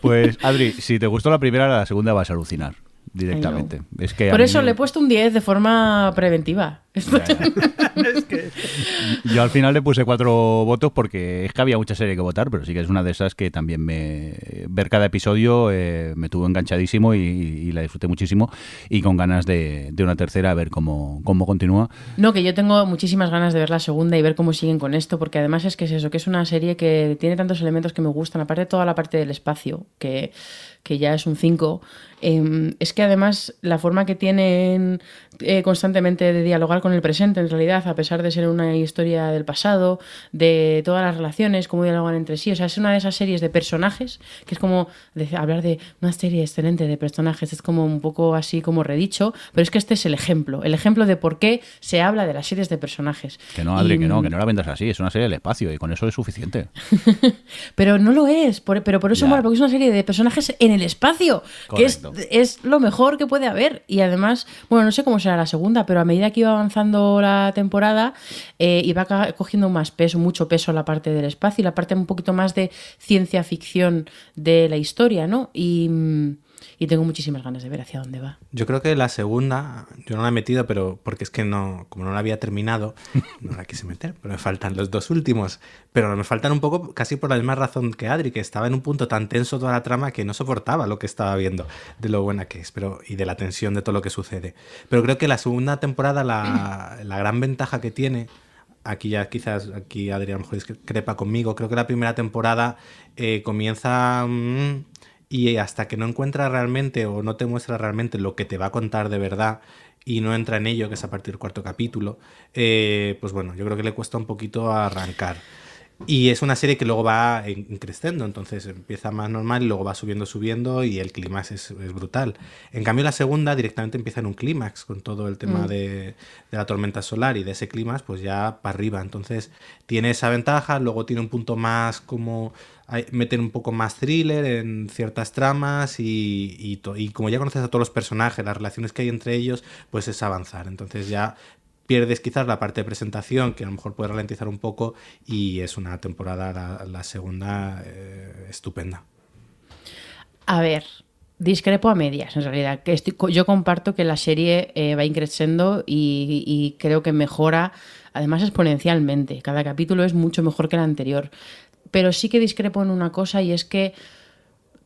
Pues, Adri, si te gustó la primera, la segunda vas a alucinar directamente. Es que
Por
mí-
eso le he puesto un 10 de forma preventiva. <laughs>
Yo al final le puse cuatro votos porque es que había mucha serie que votar, pero sí que es una de esas que también me... Ver cada episodio eh, me tuvo enganchadísimo y, y la disfruté muchísimo y con ganas de, de una tercera a ver cómo, cómo continúa.
No, que yo tengo muchísimas ganas de ver la segunda y ver cómo siguen con esto, porque además es que es eso, que es una serie que tiene tantos elementos que me gustan, aparte de toda la parte del espacio, que, que ya es un 5, es que además la forma que tienen eh, constantemente de dialogar con el presente, en realidad, a pesar de ser una historia del pasado, de todas las relaciones, cómo dialogan entre sí, o sea, es una de esas series de personajes, que es como de- hablar de una serie excelente de personajes, es como un poco así como redicho, pero es que este es el ejemplo, el ejemplo de por qué se habla de las series de personajes.
Que no, Adri,
Y-
que no, que no la vendas así, es una serie del espacio y con eso es suficiente. <laughs>
Pero no lo es, por- pero por eso mola, porque es una serie de personajes en el espacio, que es,
Correcto.
es lo mejor que puede haber. Y además, bueno, no sé cómo será la segunda, pero a medida que iba avanzando la temporada, eh, iba cogiendo más peso, mucho peso la parte del espacio y la parte un poquito más de ciencia ficción de la historia, ¿no? Y, mm, y tengo muchísimas ganas de ver hacia dónde va.
Yo creo que la segunda, yo no la he metido, pero porque es que no, como no la había terminado, <laughs> no la quise meter, pero me faltan los dos últimos. Pero me faltan un poco casi por la misma razón que Adri, que estaba en un punto tan tenso toda la trama que no soportaba lo que estaba viendo, de lo buena que es, pero y de la tensión de todo lo que sucede. Pero creo que la segunda temporada, la, <clears throat> la gran ventaja que tiene, aquí ya quizás aquí Adri a lo mejor discrepa conmigo, creo que la primera temporada eh, comienza... mm, y hasta que no encuentra realmente o no te muestra realmente lo que te va a contar de verdad y no entra en ello, que es a partir del cuarto capítulo, eh, pues bueno, yo creo que le cuesta un poquito arrancar. Y es una serie que luego va en- creciendo, entonces empieza más normal y luego va subiendo, subiendo y el clímax es, es brutal. En cambio, la segunda directamente empieza en un clímax con todo el tema de, de la tormenta solar y de ese clímax, pues ya para arriba. Entonces tiene esa ventaja, luego tiene un punto más como meter un poco más thriller en ciertas tramas y, y como ya conoces a todos los personajes, las relaciones que hay entre ellos, pues es avanzar. Entonces ya pierdes quizás la parte de presentación, que a lo mejor puede ralentizar un poco, y es una temporada, la, segunda, eh, estupenda.
A ver, discrepo a medias, en realidad. Que yo comparto que la serie eh, va increciendo y, y creo que mejora, además exponencialmente. Cada capítulo es mucho mejor que el anterior. Pero sí que discrepo en una cosa y es que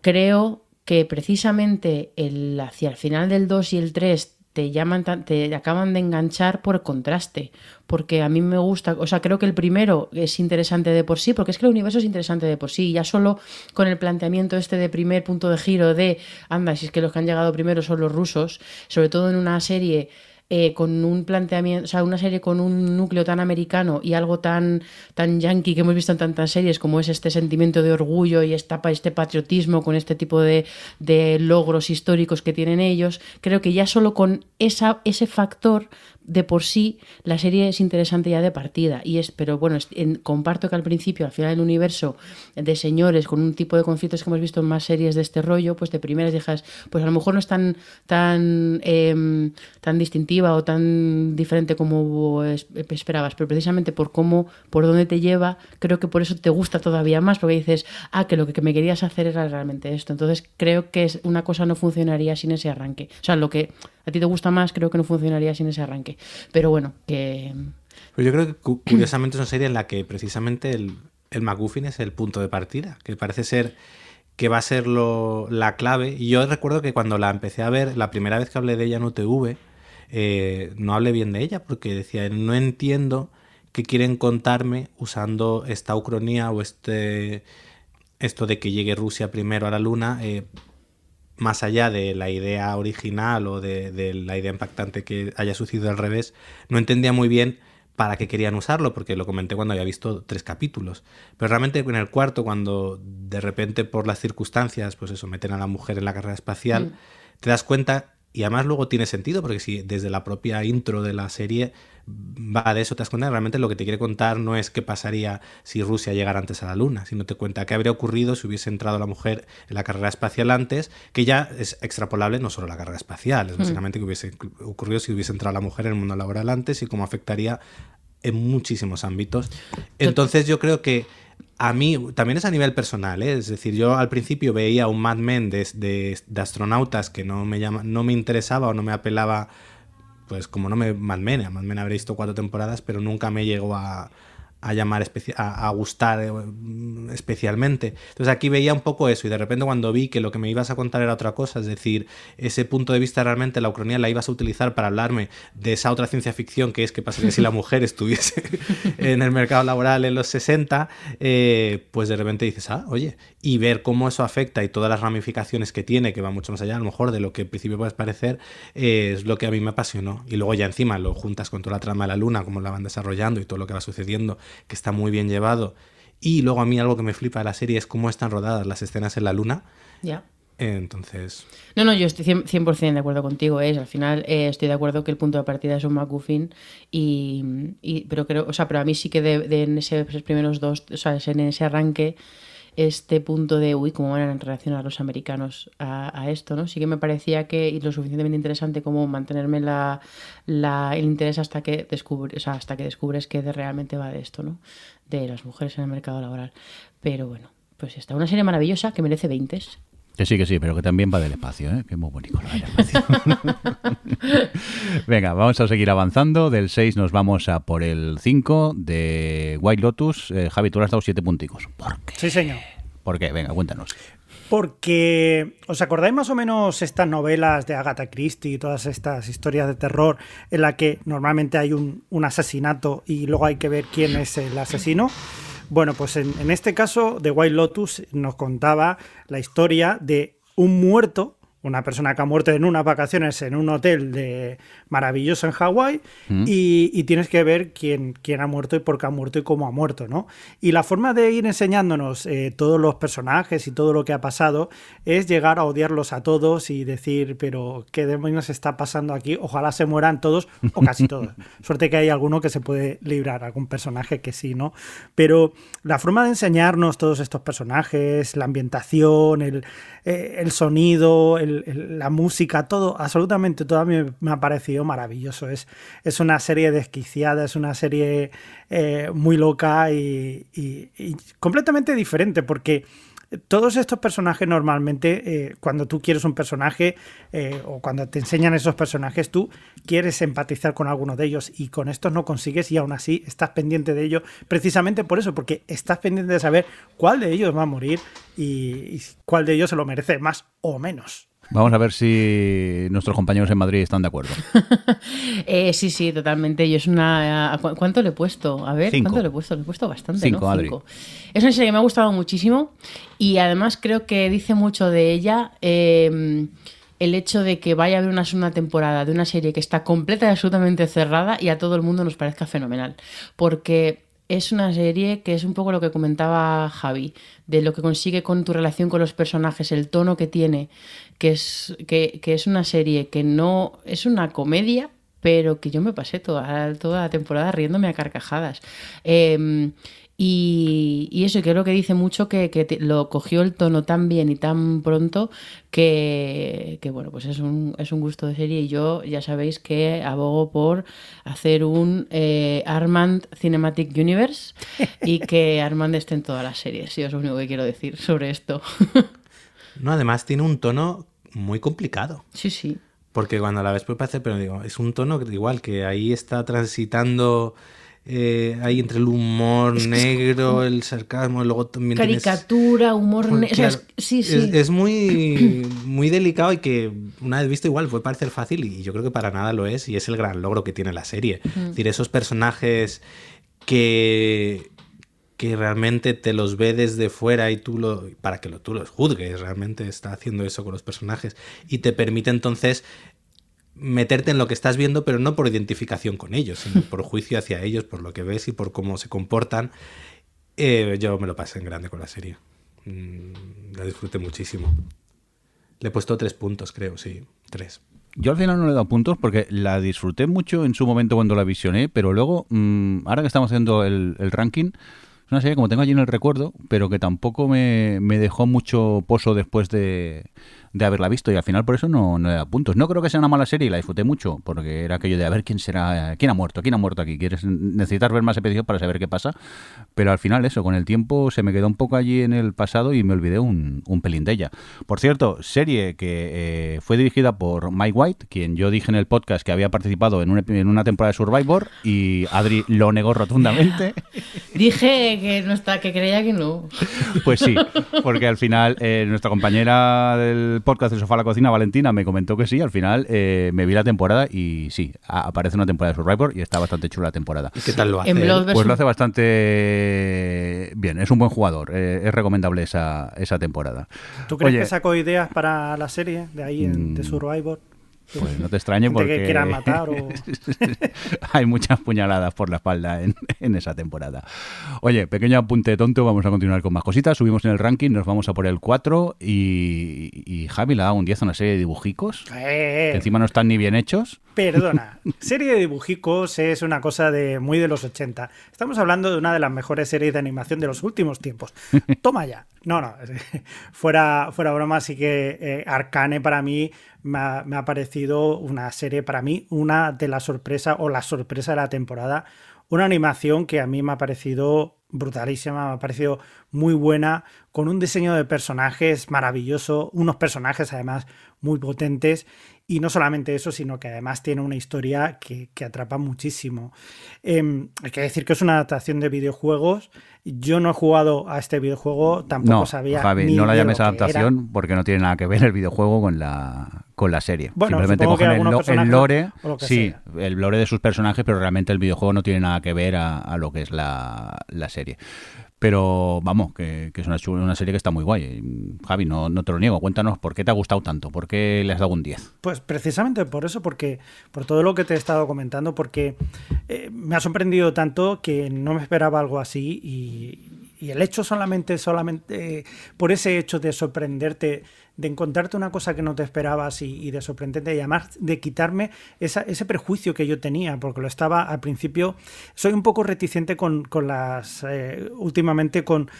creo que precisamente el, hacia el final del 2 y el 3 te llaman te acaban de enganchar por contraste porque a mí me gusta o sea creo que el primero es interesante de por sí porque es que el universo es interesante de por sí ya solo con el planteamiento este de primer punto de giro de anda si es que los que han llegado primero son los rusos sobre todo en una serie eh, con un planteamiento, o sea, una serie con un núcleo tan americano y algo tan, tan yankee que hemos visto en tantas series como es este sentimiento de orgullo y esta, este patriotismo con este tipo de, de logros históricos que tienen ellos, creo que ya solo con esa, ese factor de por sí la serie es interesante ya de partida. Y es, pero bueno, es- en- comparto que al principio, al final del universo de señores con un tipo de conflictos que hemos visto en más series de este rollo, pues de primeras dejas, pues a lo mejor no es tan, tan, em, tan distintiva o tan diferente como es- esperabas, pero precisamente por cómo, por dónde te lleva, creo que por eso te gusta todavía más, porque dices, ah, que lo que me querías hacer era realmente esto. Entonces creo que es, una cosa no funcionaría sin ese arranque. O sea, lo que a ti te gusta más, creo que no funcionaría sin ese arranque. Pero bueno, que...
Pues yo creo que cu- curiosamente es una serie en la que precisamente el, el MacGuffin es el punto de partida, que parece ser que va a ser lo- la clave. Y yo recuerdo que cuando la empecé a ver, la primera vez que hablé de ella en UTV, eh, no hablé bien de ella porque decía, no entiendo qué quieren contarme usando esta ucronía o este esto de que llegue Rusia primero a la Luna, eh, más allá de la idea original o de, de la idea impactante que haya sucedido al revés, no entendía muy bien para qué querían usarlo, porque lo comenté cuando había visto tres capítulos. Pero realmente en el cuarto, cuando de repente por las circunstancias, pues eso, meten a la mujer en la carrera espacial, te das cuenta, y además luego tiene sentido, porque si desde la propia intro de la serie va de eso, te das cuenta que realmente lo que te quiere contar no es qué pasaría si Rusia llegara antes a la Luna, sino te cuenta qué habría ocurrido si hubiese entrado la mujer en la carrera espacial antes, que ya es extrapolable no solo la carrera espacial, es básicamente que hubiese ocurrido si hubiese entrado la mujer en el mundo laboral antes y cómo afectaría en muchísimos ámbitos. Entonces yo creo que a mí también es a nivel personal, ¿eh? es decir, yo al principio veía un Mad Men de, de- de astronautas que no me llama, no me interesaba o no me apelaba, pues como no me Mad Men, a Mad Men habré visto cuatro temporadas, pero nunca me llegó a, a llamar a, a gustar eh, especialmente. Entonces aquí veía un poco eso y de repente cuando vi que lo que me ibas a contar era otra cosa, es decir, ese punto de vista realmente la ucronía la ibas a utilizar para hablarme de esa otra ciencia ficción que es que pasaría si la <laughs> mujer estuviese en el mercado laboral en los 60, eh, pues de repente dices, ah, oye, y ver cómo eso afecta y todas las ramificaciones que tiene, que va mucho más allá a lo mejor de lo que en principio puedes parecer, eh, es lo que a mí me apasionó. Y luego ya encima lo juntas con toda la trama de la luna, cómo la van desarrollando y todo lo que va sucediendo, que está muy bien llevado. Y luego a mí algo que me flipa de la serie es cómo están rodadas las escenas en la luna.
Ya.
Eh, Entonces,
No, no, yo estoy 100%, 100% de acuerdo contigo. Es, al final eh, estoy de acuerdo que el punto de partida es un MacGuffin, y, y- pero creo, o sea, pero a mí sí que de, de en ese- esos primeros dos, o sea, en ese arranque, este punto de, uy, cómo van a los americanos a, esto, ¿no? Sí que me parecía que y lo suficientemente interesante como mantenerme la, el interés hasta que descubres, o sea, hasta que descubres que realmente va de esto, ¿no? De las mujeres en el mercado laboral. Pero bueno, pues está una serie maravillosa que merece 20.
Que sí, que sí, pero que también va del espacio, ¿eh? que es muy bonito lo del espacio. <laughs> Venga, vamos a seguir avanzando. Del 6 nos vamos a por el 5 de White Lotus. Eh, Javi, tú le has dado 7 punticos. ¿Por qué?
Sí, señor.
¿Por qué? Venga, cuéntanos.
Porque, ¿os acordáis más o menos estas novelas de Agatha Christie y todas estas historias de terror en la que normalmente hay un, un asesinato y luego hay que ver quién es el asesino? Bueno, pues en, en este caso, The White Lotus nos contaba la historia de un muerto, una persona que ha muerto en unas vacaciones en un hotel de maravilloso en Hawái y, y tienes que ver quién, quién ha muerto y por qué ha muerto y cómo ha muerto, ¿no? Y la forma de ir enseñándonos eh, todos los personajes y todo lo que ha pasado es llegar a odiarlos a todos y decir, pero ¿qué demonios está pasando aquí? Ojalá se mueran todos o casi todos. <laughs> Suerte que hay alguno que se puede librar, algún personaje que sí, ¿no? Pero la forma de enseñarnos todos estos personajes, la ambientación, el, eh, el sonido, la música, todo, absolutamente todo a mí me ha parecido maravilloso. Es, es una serie desquiciada, es una serie eh, muy loca y- y completamente diferente porque todos estos personajes normalmente, eh, cuando tú quieres un personaje eh, o cuando te enseñan esos personajes, tú quieres empatizar con alguno de ellos y con estos no consigues y aún así estás pendiente de ello precisamente por eso, porque estás pendiente de saber cuál de ellos va a morir y cuál de ellos se lo merece más o menos.
Vamos a ver si nuestros compañeros en Madrid están de acuerdo. <laughs>
Eh, sí, sí, totalmente. Yo es una. ¿cu- ¿Cuánto le he puesto? A ver,
Cinco.
¿cuánto le he puesto? Le he puesto bastante.
Cinco,
¿no?
Adri.
Es una serie que me ha gustado muchísimo y además creo que dice mucho de ella. eh, el hecho de que vaya a haber una segunda temporada de una serie que está completa y absolutamente cerrada y a todo el mundo nos parezca fenomenal. Porque es una serie que es un poco lo que comentaba Javi, de lo que consigue con tu relación con los personajes, el tono que tiene, que es, que, es una serie que no es una comedia, pero que yo me pasé toda, toda la temporada riéndome a carcajadas. Eh, y, y, eso, creo que dice mucho que, que te, lo cogió el tono tan bien y tan pronto que, que, bueno, pues es un, es un gusto de serie. Y yo ya sabéis que abogo por hacer un eh, Armand Cinematic Universe <laughs> y que Armand esté en todas las series. Y es lo único que quiero decir sobre esto. <laughs>
no, además tiene un tono muy complicado.
Sí, sí.
Porque cuando la ves puede parecer, pero digo, es un tono igual que ahí está transitando eh, hay entre el humor es que negro, es... el sarcasmo, luego también
caricatura,
tienes...
humor negro,
claro,
o sea, sí, sí.
Es, es, muy, <clears throat> muy delicado y que una vez visto igual puede parecer fácil y yo creo que para nada lo es y es el gran logro que tiene la serie. Mm. Es decir, esos personajes que que realmente te los ve desde fuera y tú lo para que lo, tú los juzgues realmente está haciendo eso con los personajes y te permite entonces meterte en lo que estás viendo, pero no por identificación con ellos, sino por juicio hacia ellos, por lo que ves y por cómo se comportan. Eh, yo me lo pasé en grande con la serie. Mm, la disfruté muchísimo. Le he puesto tres puntos, creo, sí, tres.
Yo al final no le he dado puntos porque la disfruté mucho en su momento cuando la visioné, pero luego, mmm, ahora que estamos haciendo el, ranking, es una serie como tengo allí en el recuerdo, pero que tampoco me, me dejó mucho pozo después de, de haberla visto y al final por eso no, no le da puntos. No creo que sea una mala serie y la disfruté mucho porque era aquello de a ver quién será, quién ha muerto, quién ha muerto aquí. Quieres necesitar ver más episodios para saber qué pasa, pero al final eso, con el tiempo se me quedó un poco allí en el pasado y me olvidé un, un pelín de ella. Por cierto, serie que eh, fue dirigida por Mike White, quien yo dije en el podcast que había participado en, un, en una temporada de Survivor y Adri lo negó rotundamente. <laughs>
Dije que no está, que creía que no.
Pues sí, porque al final eh, nuestra compañera del podcast del sofá a la cocina, Valentina, me comentó que sí. Al final eh, me vi la temporada y sí, aparece una temporada de Survivor y está bastante chula la temporada.
¿Y qué tal lo hace?
Pues lo hace bastante bien. Es un buen jugador. Eh, es recomendable esa, esa temporada.
¿Tú crees Oye, que sacó ideas para la serie de ahí, en, de Survivor?
Pues no te extrañe porque
que quieran <laughs> matar o...
hay muchas puñaladas por la espalda en, en, esa temporada. Oye, pequeño apunte tonto, vamos a continuar con más cositas. Subimos en el ranking, nos vamos a por el 4 y, y Javi le da un 10 a una serie de dibujicos
eh,
que encima no están ni bien hechos.
Perdona, <laughs> serie de dibujicos es una cosa de muy de los 80. Estamos hablando de una de las mejores series de animación de los últimos tiempos. Toma ya. No, no, <laughs> fuera, fuera broma, sí que eh, Arcane para mí me ha, me ha, parecido una serie, para mí, una de las sorpresas o la sorpresa de la temporada. Una animación que a mí me ha parecido brutalísima, me ha parecido muy buena, con un diseño de personajes maravilloso, unos personajes además muy potentes y no solamente eso, sino que además tiene una historia que, que atrapa muchísimo. Eh, hay que decir que es una adaptación de videojuegos. Yo no he jugado a este videojuego, tampoco
no,
sabía.
Javi,
ni
no la llames adaptación
era.
porque no tiene nada que ver el videojuego con la, con la serie.
Bueno,
Simplemente cogen el, lo- lore, sí,
sea.
el lore de sus personajes, pero realmente el videojuego no tiene nada que ver a, a lo que es la, la serie. Pero vamos, que, es una, una serie que está muy guay. Javi, no, no te lo niego. Cuéntanos por qué te ha gustado tanto, por qué le has dado un 10.
Pues precisamente por eso, porque por todo lo que te he estado comentando, porque eh, me ha sorprendido tanto que no me esperaba algo así y, y el hecho solamente, solamente por ese hecho de sorprenderte, de encontrarte una cosa que no te esperabas y, y de sorprenderte y además de quitarme ese prejuicio que yo tenía, porque lo estaba al principio, soy un poco reticente con, con las, eh, últimamente con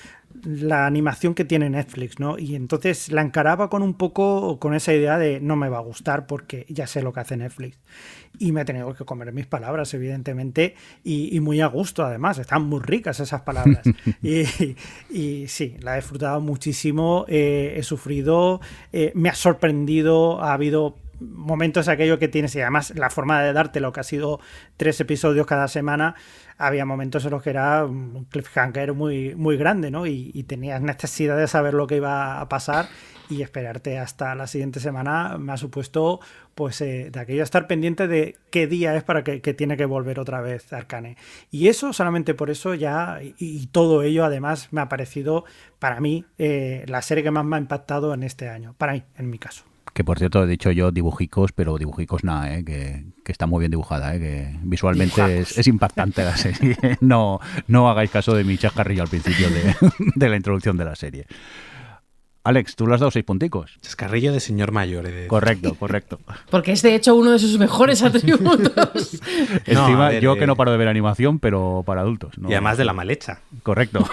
la animación que tiene Netflix, ¿no? Y entonces la encaraba con un poco con esa idea de no me va a gustar porque ya sé lo que hace Netflix. Y me he tenido que comer mis palabras, evidentemente, y, y muy a gusto además. Están muy ricas esas palabras. <laughs> y, y sí, la he disfrutado muchísimo, eh, he sufrido, eh, me ha sorprendido, ha habido momentos aquello que tienes y además la forma de darte lo que ha sido tres episodios cada semana había momentos en los que era un cliffhanger muy, muy grande, ¿no? Y, y, tenías necesidad de saber lo que iba a pasar y esperarte hasta la siguiente semana me ha supuesto, pues, eh, de aquello estar pendiente de qué día es para que, tiene que volver otra vez Arcane. Y eso, solamente por eso ya, y, y todo ello, además, me ha parecido, para mí, eh, la serie que más me ha impactado en este año. Para mí, en mi caso.
Que por cierto, he dicho yo dibujicos, pero dibujicos nada, ¿eh? que, que, está muy bien dibujada, ¿eh? que visualmente es, es, impactante la serie. <laughs> No, no hagáis caso de mi chascarrillo al principio de, <laughs> de la introducción de la serie. Alex, tú le has dado seis punticos.
Chascarrillo de señor mayor.
Correcto, correcto. <laughs>
Porque es de hecho uno de sus mejores <laughs> atributos. <laughs>
Encima,
a ver,
yo que
eh,
no paro de ver animación, pero para adultos. ¿no?
Y además de la mal hecha.
Correcto.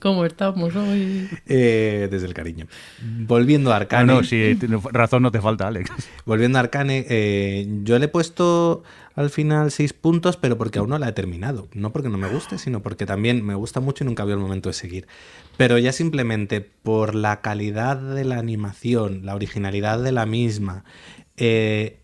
¿Cómo estamos hoy?
Eh, desde el cariño. Volviendo a
Ah,
Arcane.
no, sí, tienes razón no te falta, Alex.
Volviendo a Arcane, eh, yo le he puesto al final seis puntos, pero porque aún no la he terminado. No porque no me guste, sino porque también me gusta mucho y nunca veo el momento de seguir. Pero ya simplemente por la calidad de la animación, la originalidad de la misma, eh,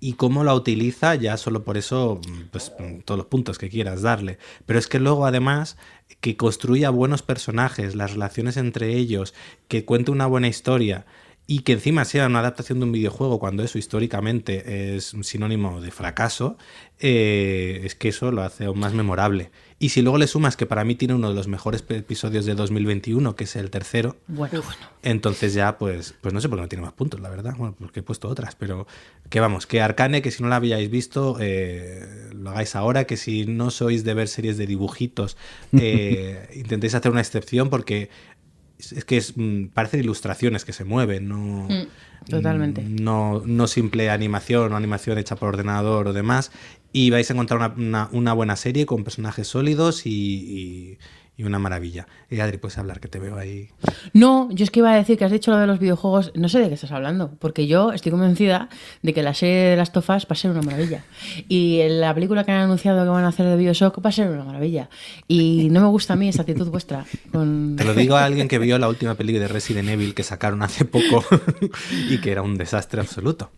y cómo la utiliza, ya solo por eso, pues todos los puntos que quieras darle. Pero es que luego además que construya buenos personajes, las relaciones entre ellos, que cuente una buena historia y que encima sea una adaptación de un videojuego cuando eso históricamente es un sinónimo de fracaso, eh, es que eso lo hace aún más memorable. Y si luego le sumas que para mí tiene uno de los mejores episodios de 2021, que es el tercero,
Bueno, bueno.
entonces ya, pues, pues no sé por qué no tiene más puntos, la verdad. Bueno, porque he puesto otras, pero que vamos, que Arcane, que si no la habíais visto, eh, lo hagáis ahora, que si no sois de ver series de dibujitos, <laughs> eh, intentéis hacer una excepción porque es que es, mm, parecen ilustraciones que se mueven, no,
Mm, totalmente.
mm, no, no simple animación o animación hecha por ordenador o demás. Y vais a encontrar una, una- una buena serie con personajes sólidos y, y- y una maravilla. Y Adri, puedes hablar, que te veo ahí.
No, yo es que iba a decir que has dicho lo de los videojuegos, no sé de qué estás hablando, porque yo estoy convencida de que la serie de las tofas va a ser una maravilla. Y la película que han anunciado que van a hacer de Bioshock va a ser una maravilla. Y no me gusta a mí esa actitud vuestra. Con...
Te lo digo a alguien que vio la última película de Resident Evil que sacaron hace poco <laughs> y que era un desastre absoluto.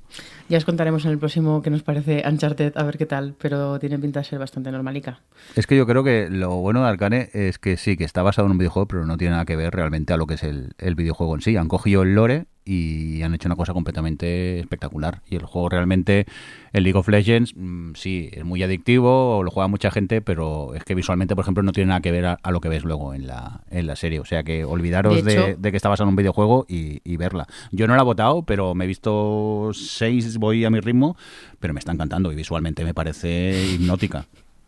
Ya os contaremos en el próximo que nos parece Uncharted, a ver qué tal, pero tiene pinta de ser bastante normalica.
Es que yo creo que lo bueno de Arcane es que sí, que está basado en un videojuego, pero no tiene nada que ver realmente a lo que es el, el videojuego en sí. Han cogido el lore y han hecho una cosa completamente espectacular. Y el juego realmente, el League of Legends, mm, sí, es muy adictivo, lo juega mucha gente, pero es que visualmente, por ejemplo, no tiene nada que ver a, a lo que ves luego en la, en la serie. O sea que olvidaros
De
de,
hecho-
de que está basado en un videojuego y, y verla. Yo no la he votado, pero me he visto seis, voy a mi ritmo, pero me está encantando y visualmente me parece hipnótica.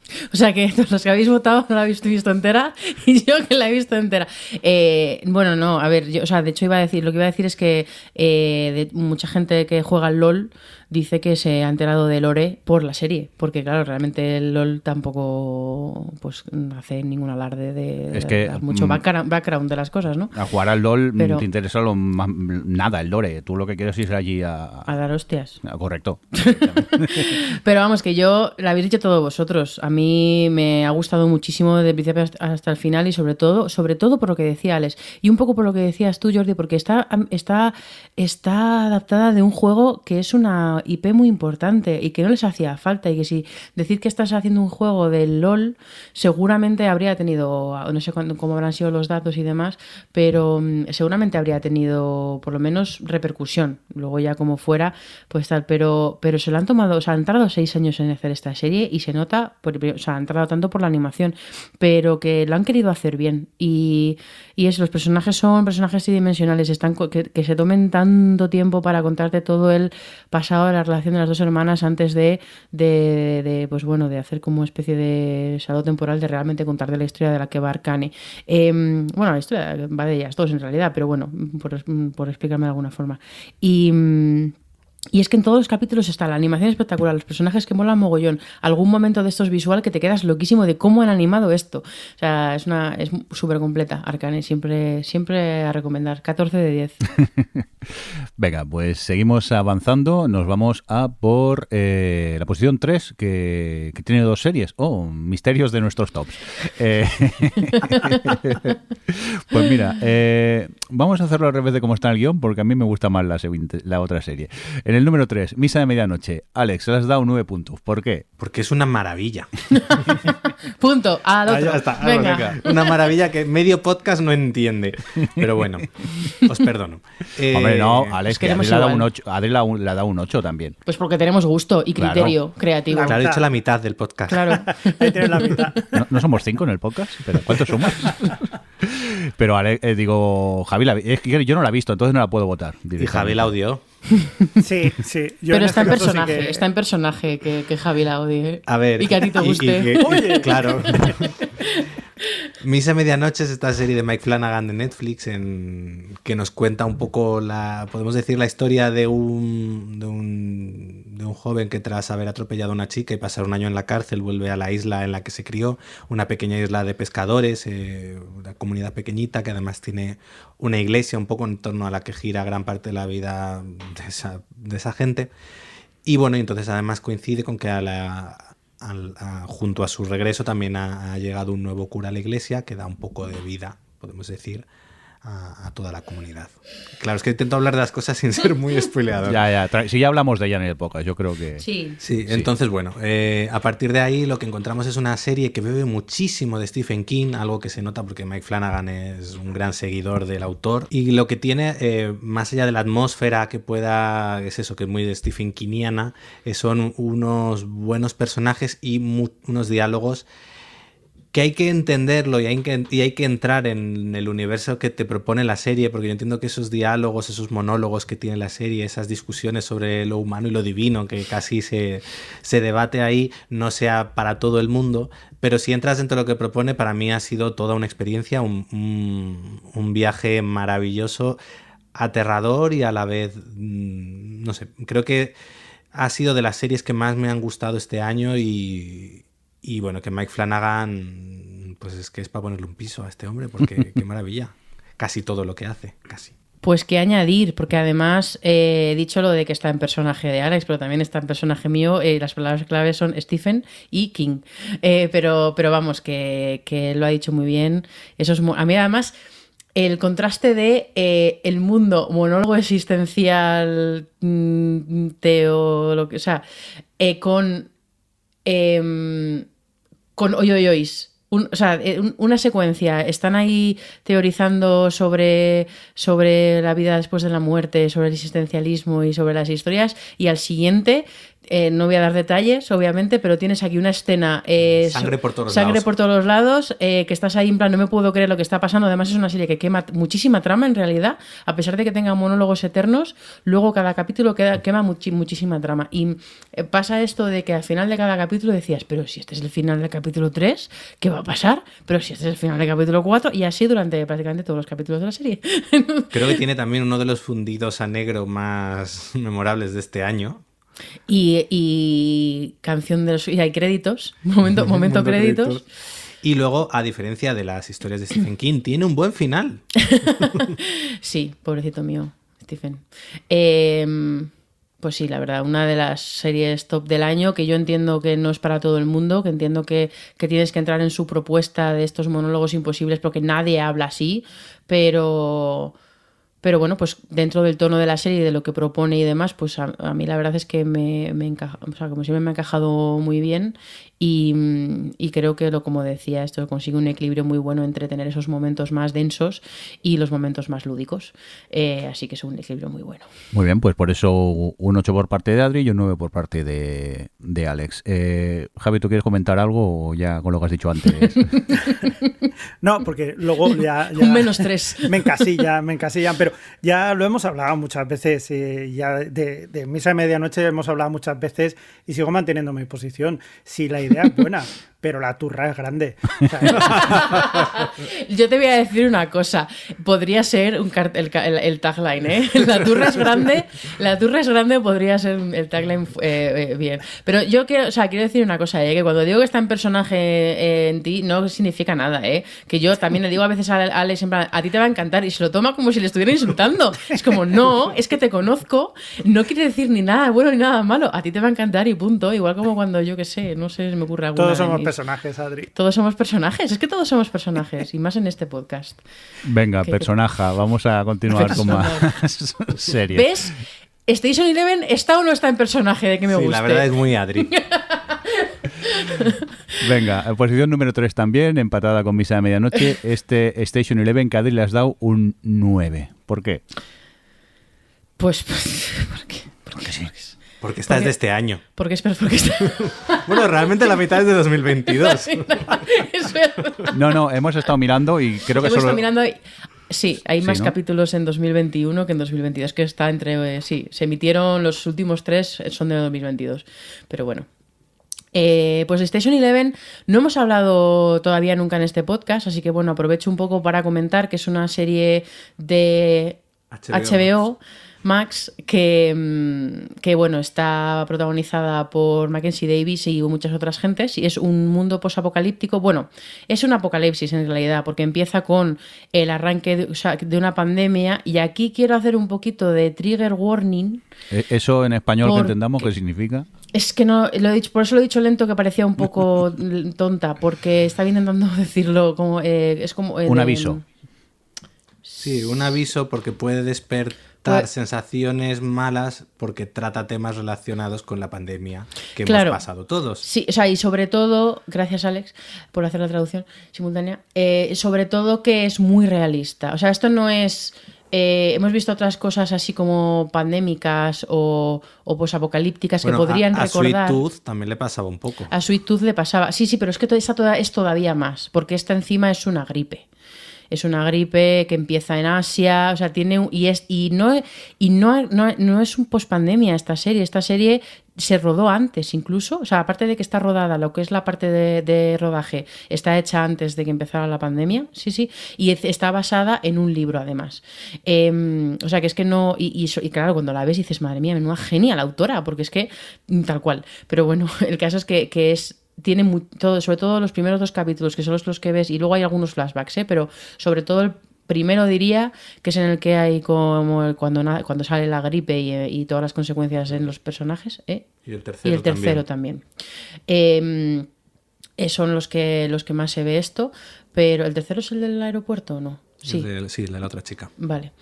<laughs>
O sea que <laughs> los que habéis votado no la habéis visto entera <laughs> y yo que la he visto entera. Eh, bueno, no, a ver, yo, o sea, de hecho iba a decir, lo que iba a decir es que eh, de mucha gente que juega al LOL dice que se ha enterado de Lore por la serie, porque claro, realmente el LOL tampoco pues hace ningún alarde de,
Es que,
dar mucho
mm,
background, de las cosas, ¿no?
A jugar al LOL mm,
Pero-
te interesa lo más- nada, el lore. Tú lo que quieres es ir allí a...
A dar hostias.
a- correcto. <laughs>
Pero vamos, que yo la habéis dicho todos vosotros. A mí me ha gustado muchísimo desde el principio hasta- hasta el final y sobre todo, sobre todo por lo que decía Alex y un poco por lo que decías tú, Jordi, porque está, está, está adaptada de un juego que es una IP muy importante y que no les hacía falta y que si decir que estás haciendo un juego del LOL seguramente habría tenido, no sé cuándo- cómo habrán sido los datos y demás, pero mm, seguramente habría tenido por lo menos repercusión. Luego ya como fuera, pues tal, pero, pero se lo han tomado, o sea, han tardado seis años en hacer esta serie y se nota, por- o sea, han tardado tanto por la animación, pero que lo han querido hacer bien. Y, y es, los personajes son personajes tridimensionales, están, que, que se tomen tanto tiempo para contarte todo el pasado de la relación de las dos hermanas antes de, de, pues bueno, de hacer como una especie de salto temporal de realmente contarte la historia de la que va Arcane. Em, bueno, la historia va de ellas dos en realidad, pero bueno, por, por explicarme de alguna forma. Y... y es que en todos los capítulos está la animación espectacular, los personajes que molan mogollón, algún momento de estos visual que te quedas loquísimo de cómo han animado esto. O sea, es una es súper completa, Arcane, siempre, siempre a recomendar. 14 de 10. <laughs>
Venga, pues seguimos avanzando. Nos vamos a por eh, la posición 3, que, que tiene dos series. Oh, misterios de nuestros tops. Eh, <laughs> pues mira, eh, vamos a hacerlo al revés de cómo está el guion, porque a mí me gusta más la, la otra serie. En el número 3, Misa de Medianoche. Alex, le has dado 9 puntos. ¿Por qué?
Porque es una maravilla. <laughs>
Punto, al
Ah, ya está.
Venga.
venga. Una maravilla que medio podcast no entiende. Pero bueno, <laughs> os perdono. Eh,
Hombre, no, Alex, que Adri le ha dado un 8, Adri le ha dado un 8 también.
Pues porque tenemos gusto y
Claro.
criterio creativo.
Claro, he dicho la mitad del podcast.
Claro. <laughs>
Ahí tienes la mitad.
No, no somos cinco en el podcast, pero ¿cuántos somos? pero Ale- eh, digo, Javi, la es que yo no la he visto, entonces no la puedo votar.
Y Javi la odió. <laughs>
Sí, sí. Yo
Pero está
este
en
caso sí
personaje,
que-
está en personaje que, que Javi la odie.
A ver.
Y que a ti te
y- y
guste.
que- <laughs> claro. <laughs> Misa Medianoche es esta serie de Mike Flanagan de Netflix en que nos cuenta un poco la, podemos decir, la historia de un, de un, de un joven que tras haber atropellado a una chica y pasar un año en la cárcel vuelve a la isla en la que se crió, una pequeña isla de pescadores, eh, una comunidad pequeñita que además tiene una iglesia un poco en torno a la que gira gran parte de la vida de esa, de esa gente. Y bueno, entonces además coincide con que a la, al- junto a su regreso también ha llegado un nuevo cura a la iglesia que da un poco de vida, podemos decir, a, a toda la comunidad. Claro, es que intento hablar de las cosas sin ser muy <laughs> spoileador.
Ya, ya. Si ya hablamos de ella en el podcast, yo creo que.
Sí.
Sí, entonces bueno, eh, a partir de ahí lo que encontramos es una serie que bebe muchísimo de Stephen King, algo que se nota porque Mike Flanagan es un gran seguidor del autor y lo que tiene, eh, más allá de la atmósfera que pueda, es eso, que es muy de Stephen Kingiana, eh, son unos buenos personajes y unos diálogos que hay que entenderlo y hay que, entrar en el universo que te propone la serie, porque yo entiendo que esos diálogos, esos monólogos que tiene la serie, esas discusiones sobre lo humano y lo divino, que casi se, se debate ahí, no sea para todo el mundo, pero si entras dentro de lo que propone, para mí ha sido toda una experiencia, un, un- un viaje maravilloso, aterrador y a la vez, mm, no sé, creo que ha sido de las series que más me han gustado este año y, y bueno, que Mike Flanagan, pues es que es para ponerle un piso a este hombre, porque <laughs> qué maravilla. Casi todo lo que hace, casi.
Pues que añadir, porque además eh, he dicho lo de que está en personaje de Alex, pero también está en personaje mío. eh, las palabras claves son Stephen y King. Eh, pero, pero vamos, que, que lo ha dicho muy bien. Eso es a mí además el contraste de eh, el mundo monólogo existencial mm, teo, lo que, o sea, con em, con oyoyois. Un- o sea, eh, un- una secuencia. Están ahí teorizando sobre, sobre la vida después de la muerte, sobre el existencialismo y sobre las historias. Y al siguiente, eh, no voy a dar detalles, obviamente, pero tienes aquí una escena. eh,
Sangre por todos los
sangre
lados.
por todos los lados, eh, que estás ahí en plan, no me puedo creer lo que está pasando. Además, es una serie que quema muchísima trama en realidad, a pesar de que tenga monólogos eternos. Luego, cada capítulo queda- quema muchísima trama. Y pasa esto de que al final de cada capítulo decías, pero si este es el final del capítulo 3, ¿qué va a pasar? Pero si este es el final del capítulo 4, y así durante prácticamente todos los capítulos de la serie.
Creo que <laughs> tiene también uno de los fundidos a negro más <laughs> memorables de este año.
Y, y canción de los. Y hay créditos, <laughs> momento, momento créditos.
Y luego, a diferencia de las historias de Stephen King, <laughs> tiene un buen final. <laughs>
Sí, pobrecito mío, Stephen. Eh, pues sí, la verdad, una de las series top del año que yo entiendo que no es para todo el mundo, que entiendo que, que tienes que entrar en su propuesta de estos monólogos imposibles porque nadie habla así, pero... Pero bueno, pues dentro del tono de la serie de lo que propone y demás, pues a, a mí la verdad es que me, me encaja, o sea, como siempre me ha encajado muy bien y, mm, y creo que lo como decía, esto consigue un equilibrio muy bueno entre tener esos momentos más densos y los momentos más lúdicos. Eh, así que es un equilibrio muy bueno.
Muy bien, pues por eso un 8 por parte de Adri y un 9 por parte de, de Alex. Eh, Javi, ¿tú quieres comentar algo o ya con lo que has dicho antes? <laughs>
No, porque luego ya... <laughs> ya
Un menos tres.
Me encasillan, me encasillan, pero ya lo hemos hablado muchas veces, eh, ya de, de Misa de Medianoche hemos hablado muchas veces y sigo manteniendo mi posición. Si la idea es buena, <laughs> pero la turra es grande. <laughs> <laughs>
Yo te voy a decir una cosa. Podría ser un el, el- el tagline, ¿eh? <laughs> La turra es grande. La turra es grande podría ser el tagline eh, eh, bien. Pero yo quiero, o sea, quiero decir una cosa, ¿eh? Que cuando digo que está en personaje eh, en ti, no significa nada, ¿eh? Que yo también le digo a veces a Alex, en plan, a ti te va a encantar y se lo toma como si le estuviera insultando. Es como, no, es que te conozco. No quiere decir ni nada bueno ni nada malo. A ti te va a encantar y punto. Igual como cuando yo que sé, no sé, se me ocurre alguna.
todos somos personajes, Adri.
Todos somos personajes, es que todos somos personajes, y más en este podcast.
Venga,
¿Qué-
personaja, vamos a continuar con más <laughs> series.
¿Ves? Station Eleven está o no está en personaje de que me
sí,
guste.
la verdad es muy Adri. <laughs>
Venga, en posición número 3 también, empatada con Misa de Medianoche, este Station Eleven que a Adri le has dado un 9. ¿Por qué?
Pues, <laughs> pues ¿por qué?
Porque sí.
Porque esta es de este año.
Porque es porque está. <laughs>
Bueno, realmente la mitad es de 2022. <laughs>
es verdad.
No, no, hemos estado mirando y creo que
Hemos
solo...
estado mirando. y- Sí, hay
Sí,
más
¿no?
capítulos en 2021 que en 2022, que está entre. eh, sí, se emitieron los últimos tres, eh, son de 2022. Pero bueno. Eh, pues Station Eleven no hemos hablado todavía nunca en este podcast, así que bueno, aprovecho un poco para comentar que es una serie de HBO, Max, que, mm, que, bueno, está protagonizada por Mackenzie Davis y muchas otras gentes, y es un mundo posapocalíptico. Bueno, es un apocalipsis en realidad, porque empieza con el arranque de, o sea, de una pandemia, y aquí quiero hacer un poquito de trigger warning.
Eh, ¿Eso en español que entendamos qué significa?
Es que no, lo he dicho, por eso lo he dicho lento, que parecía un poco <laughs> tonta, porque estaba intentando <laughs> decirlo como. eh, es como. eh,
Un
de-
aviso.
Sí, un aviso porque puede despertar
Pues-
sensaciones malas porque trata temas relacionados con la pandemia que
Claro.
hemos pasado todos.
Sí, o sea, y sobre todo, gracias Alex por hacer la traducción simultánea, eh, sobre todo que es muy realista. O sea, esto no es... eh, hemos visto otras cosas así como pandémicas o, o posapocalípticas
Bueno,
que podrían
a, a Sweet
recordar.
Tooth también le pasaba un poco.
A Sweet Tooth le pasaba. Sí, sí, pero es que toda- esta toda, es todavía más, porque esta encima es una gripe. Es una gripe que empieza en Asia, o sea, tiene un- y es y no y no, no, no es un pospandemia esta serie, esta serie se rodó antes incluso, o sea, aparte de que está rodada, lo que es la parte de, rodaje está hecha antes de que empezara la pandemia, sí, sí, y es- está basada en un libro además. Eh, o sea, que es que no, y, y y claro, cuando la ves dices, madre mía, menuda genia la autora, porque es que tal cual. Pero bueno, <laughs> el caso es que, que es tiene mu- todo, sobre todo los primeros dos capítulos, que son los, los que ves, y luego hay algunos flashbacks, ¿eh? pero sobre todo el primero diría que es en el que hay como el- cuando, cuando sale la gripe y, eh, y todas las consecuencias en los personajes. ¿eh?
Y el
Y
tercero,
el tercero también. Eh, eh, son los que, los que más se ve esto, pero ¿el tercero es el del aeropuerto o no? Sí.
Sí. El de, sí, el de la otra chica.
Vale.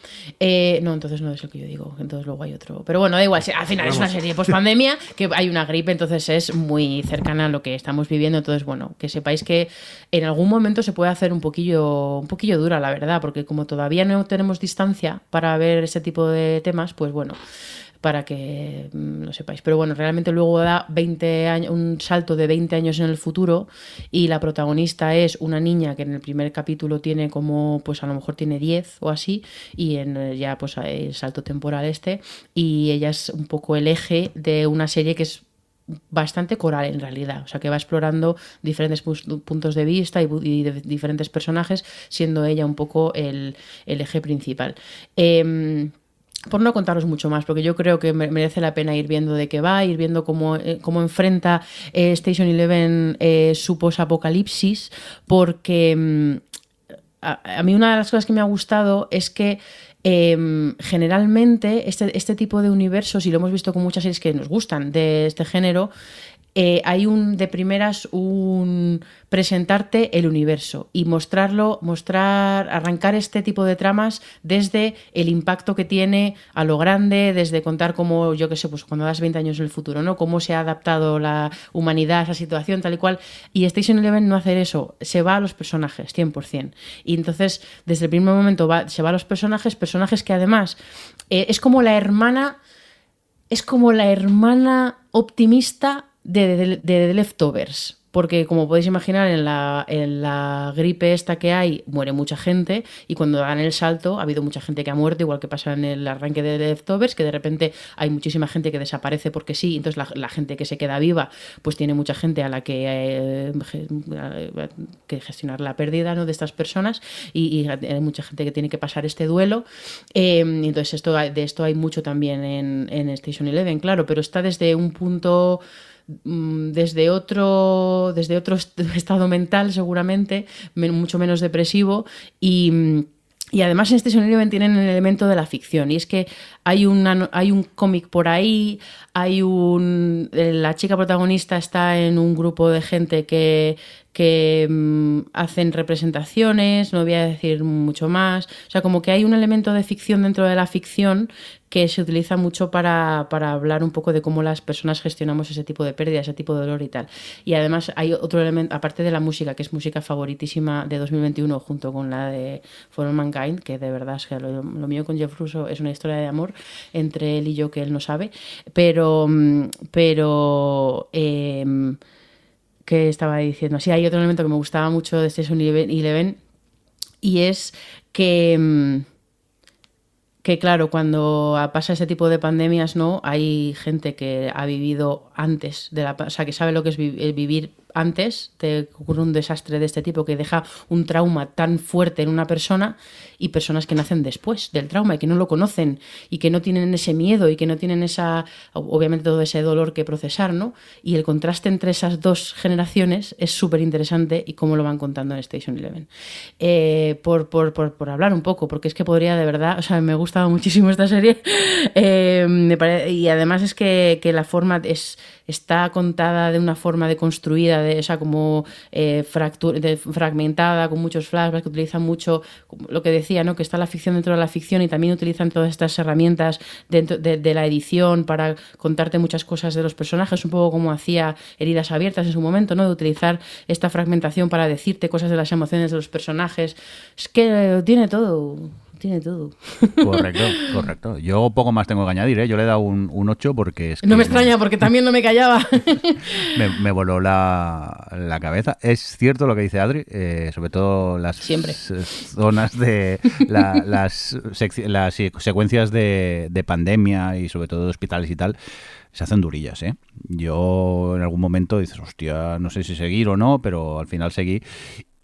Eh, no, entonces no es el que yo digo. Entonces luego hay otro. Pero bueno, da igual. Al final es una serie post pandemia que hay una gripe, entonces es muy cercana a lo que estamos viviendo. Entonces, bueno, que sepáis que en algún momento se puede hacer un poquillo, un poquillo dura, la verdad, porque como todavía no tenemos distancia para ver ese tipo de temas, pues bueno para que mm, lo sepáis. Pero bueno, realmente luego da 20 años, un salto de 20 años en el futuro y la protagonista es una niña que en el primer capítulo tiene como, pues a lo mejor tiene 10 o así y en eh, ya pues el salto temporal este y ella es un poco el eje de una serie que es bastante coral en realidad, o sea que va explorando diferentes puntos de vista y, de diferentes personajes, siendo ella un poco el, el eje principal. Em, por no contaros mucho más, porque yo creo que me- merece la pena ir viendo de qué va, ir viendo cómo, eh, cómo enfrenta eh, Station Eleven eh, su posapocalipsis, porque mm, a, mí una de las cosas que me ha gustado es que eh, generalmente este, este tipo de universos, y lo hemos visto con muchas series que nos gustan de este género, eh, hay un de primeras un presentarte el universo y mostrarlo, mostrar, arrancar este tipo de tramas desde el impacto que tiene a lo grande, desde contar cómo, yo qué sé, pues cuando das 20 años en el futuro, ¿no? Cómo se ha adaptado la humanidad a esa situación, tal y cual. Y Station Eleven no hacer eso, se va a los personajes, 100%. Y entonces, desde el primer momento va, se va a los personajes, personajes que además eh, es como la hermana es como la hermana optimista de, Leftovers. Porque, como podéis imaginar, en la, en la gripe esta que hay, muere mucha gente. Y cuando dan el salto, ha habido mucha gente que ha muerto, igual que pasa en el arranque de Leftovers, que de repente hay muchísima gente que desaparece porque sí. Entonces, la, la gente que se queda viva, pues tiene mucha gente a la que, eh, que gestionar la pérdida ¿no? de estas personas. Y, hay mucha gente que tiene que pasar este duelo. Eh, entonces, esto, de esto hay mucho también en, en Station Eleven, claro, pero está desde un punto desde otro desde otro est- <laughs> estado mental seguramente men- mucho menos depresivo y mm, y además en Station Eleven tienen el elemento de la ficción y es que hay una hay un cómic por ahí hay un eh, la chica protagonista está en un grupo de gente que que mm, hacen representaciones, no voy a decir mucho más. O sea, como que hay un elemento de ficción dentro de la ficción que se utiliza mucho para, para hablar un poco de cómo las personas gestionamos ese tipo de pérdida, ese tipo de dolor y tal. Y además hay otro elemento, aparte de la música, que es música favoritísima de 2021 junto con la de For All Mankind, que de verdad es que lo mío con Jeff Russo es una historia de amor entre él y yo que él no sabe, pero... mm, pero que estaba diciendo. Sí, hay otro elemento que me gustaba mucho de Station Eleven y es que, mm, que claro, cuando pasa ese tipo de pandemias, ¿no? Hay gente que ha vivido antes de la, o sea, que sabe lo que es eh, vivir antes que ocurre un desastre de este tipo que deja un trauma tan fuerte en una persona y personas que nacen después del trauma y que no lo conocen y que no tienen ese miedo y que no tienen esa obviamente todo ese dolor que procesar, ¿no? Y el contraste entre esas dos generaciones es súper interesante y cómo lo van contando en Station Eleven. Eh, por, por, por, hablar un poco, porque es que podría de verdad, o sea, me ha gustado muchísimo esta serie <laughs> Eh, y además es que la forma es está contada de una forma de construida, de, o sea, como eh, de- fragmentada, con muchos flashbacks que utilizan mucho, lo que decía, ¿no? que está la ficción dentro de la ficción y también utilizan todas estas herramientas dentro de, de la edición para contarte muchas cosas de los personajes, un poco como hacía Heridas Abiertas en su momento, ¿no? de utilizar esta fragmentación para decirte cosas de las emociones de los personajes. Es que tiene todo, tiene todo.
Correcto, <laughs> correcto. Yo poco más tengo que añadir, ¿eh? Yo le he dado un, un 8 porque es que
No me extraña porque también no me callaba. <laughs>
me, me voló la, la cabeza. Es cierto lo que dice Adri, eh, sobre todo las
Siempre.
zonas de la- las, las se- secuencias de, de pandemia y sobre todo de hospitales y tal. Se hacen durillas, ¿eh? Yo en algún momento dices, hostia, no sé si seguir o no, pero al final seguí.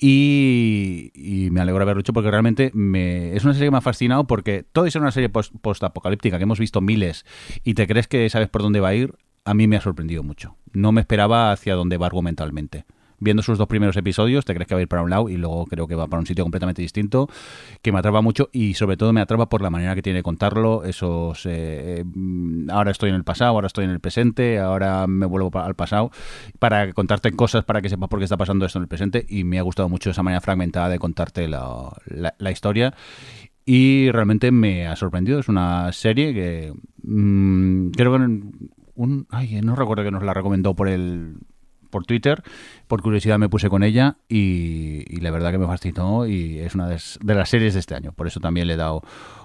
Y, me alegro de haberlo hecho porque realmente me, es una serie que me ha fascinado porque todo es una serie post- post-apocalíptica que hemos visto miles y te crees que sabes por dónde va a ir, a mí me ha sorprendido mucho. No me esperaba hacia dónde va argumentalmente. Viendo sus dos primeros episodios, te crees que va a ir para un lado y luego creo que va para un sitio completamente distinto, que me atrapa mucho y sobre todo me atrapa por la manera que tiene de contarlo, esos... eh, mm, ahora estoy en el pasado, ahora estoy en el presente, ahora me vuelvo al pasado, para contarte cosas para que sepas por qué está pasando esto en el presente y me ha gustado mucho esa manera fragmentada de contarte la, la- la historia y realmente me ha sorprendido. Es una serie que mm, creo que un, ay, no recuerdo que nos la recomendó por el por Twitter, por curiosidad me puse con ella y, y la verdad que me fascinó y es una de, las- de las series de este año, por eso también le he dado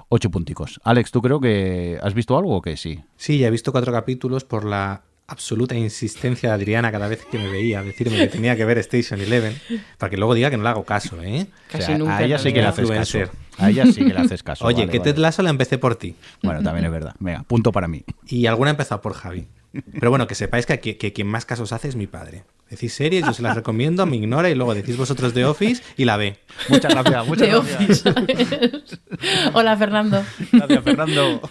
ocho punticos. Alex, ¿tú creo que has visto algo o que sí?
Sí, ya he visto cuatro capítulos por la absoluta insistencia de Adriana cada vez que me veía decirme que tenía que ver Station Eleven, para que luego diga que no le hago caso, ¿eh?
Casi
O sea,
nunca.
a ella sí que le haces caso.
Influencer.
A ella sí que le haces caso.
Oye,
vale,
que
vale.
Ted Lasso la empecé por ti.
Bueno, también es verdad. Venga, punto para mí.
Y alguna ha empezado por Javi. Pero bueno, que sepáis que, aquí- que quien más casos hace es mi padre. Decís series, yo se las recomiendo, me ignora y luego decís vosotros de Office y la ve.
Muchas gracias, muchas
The
gracias.
Office. Hola, Fernando.
Gracias, Fernando.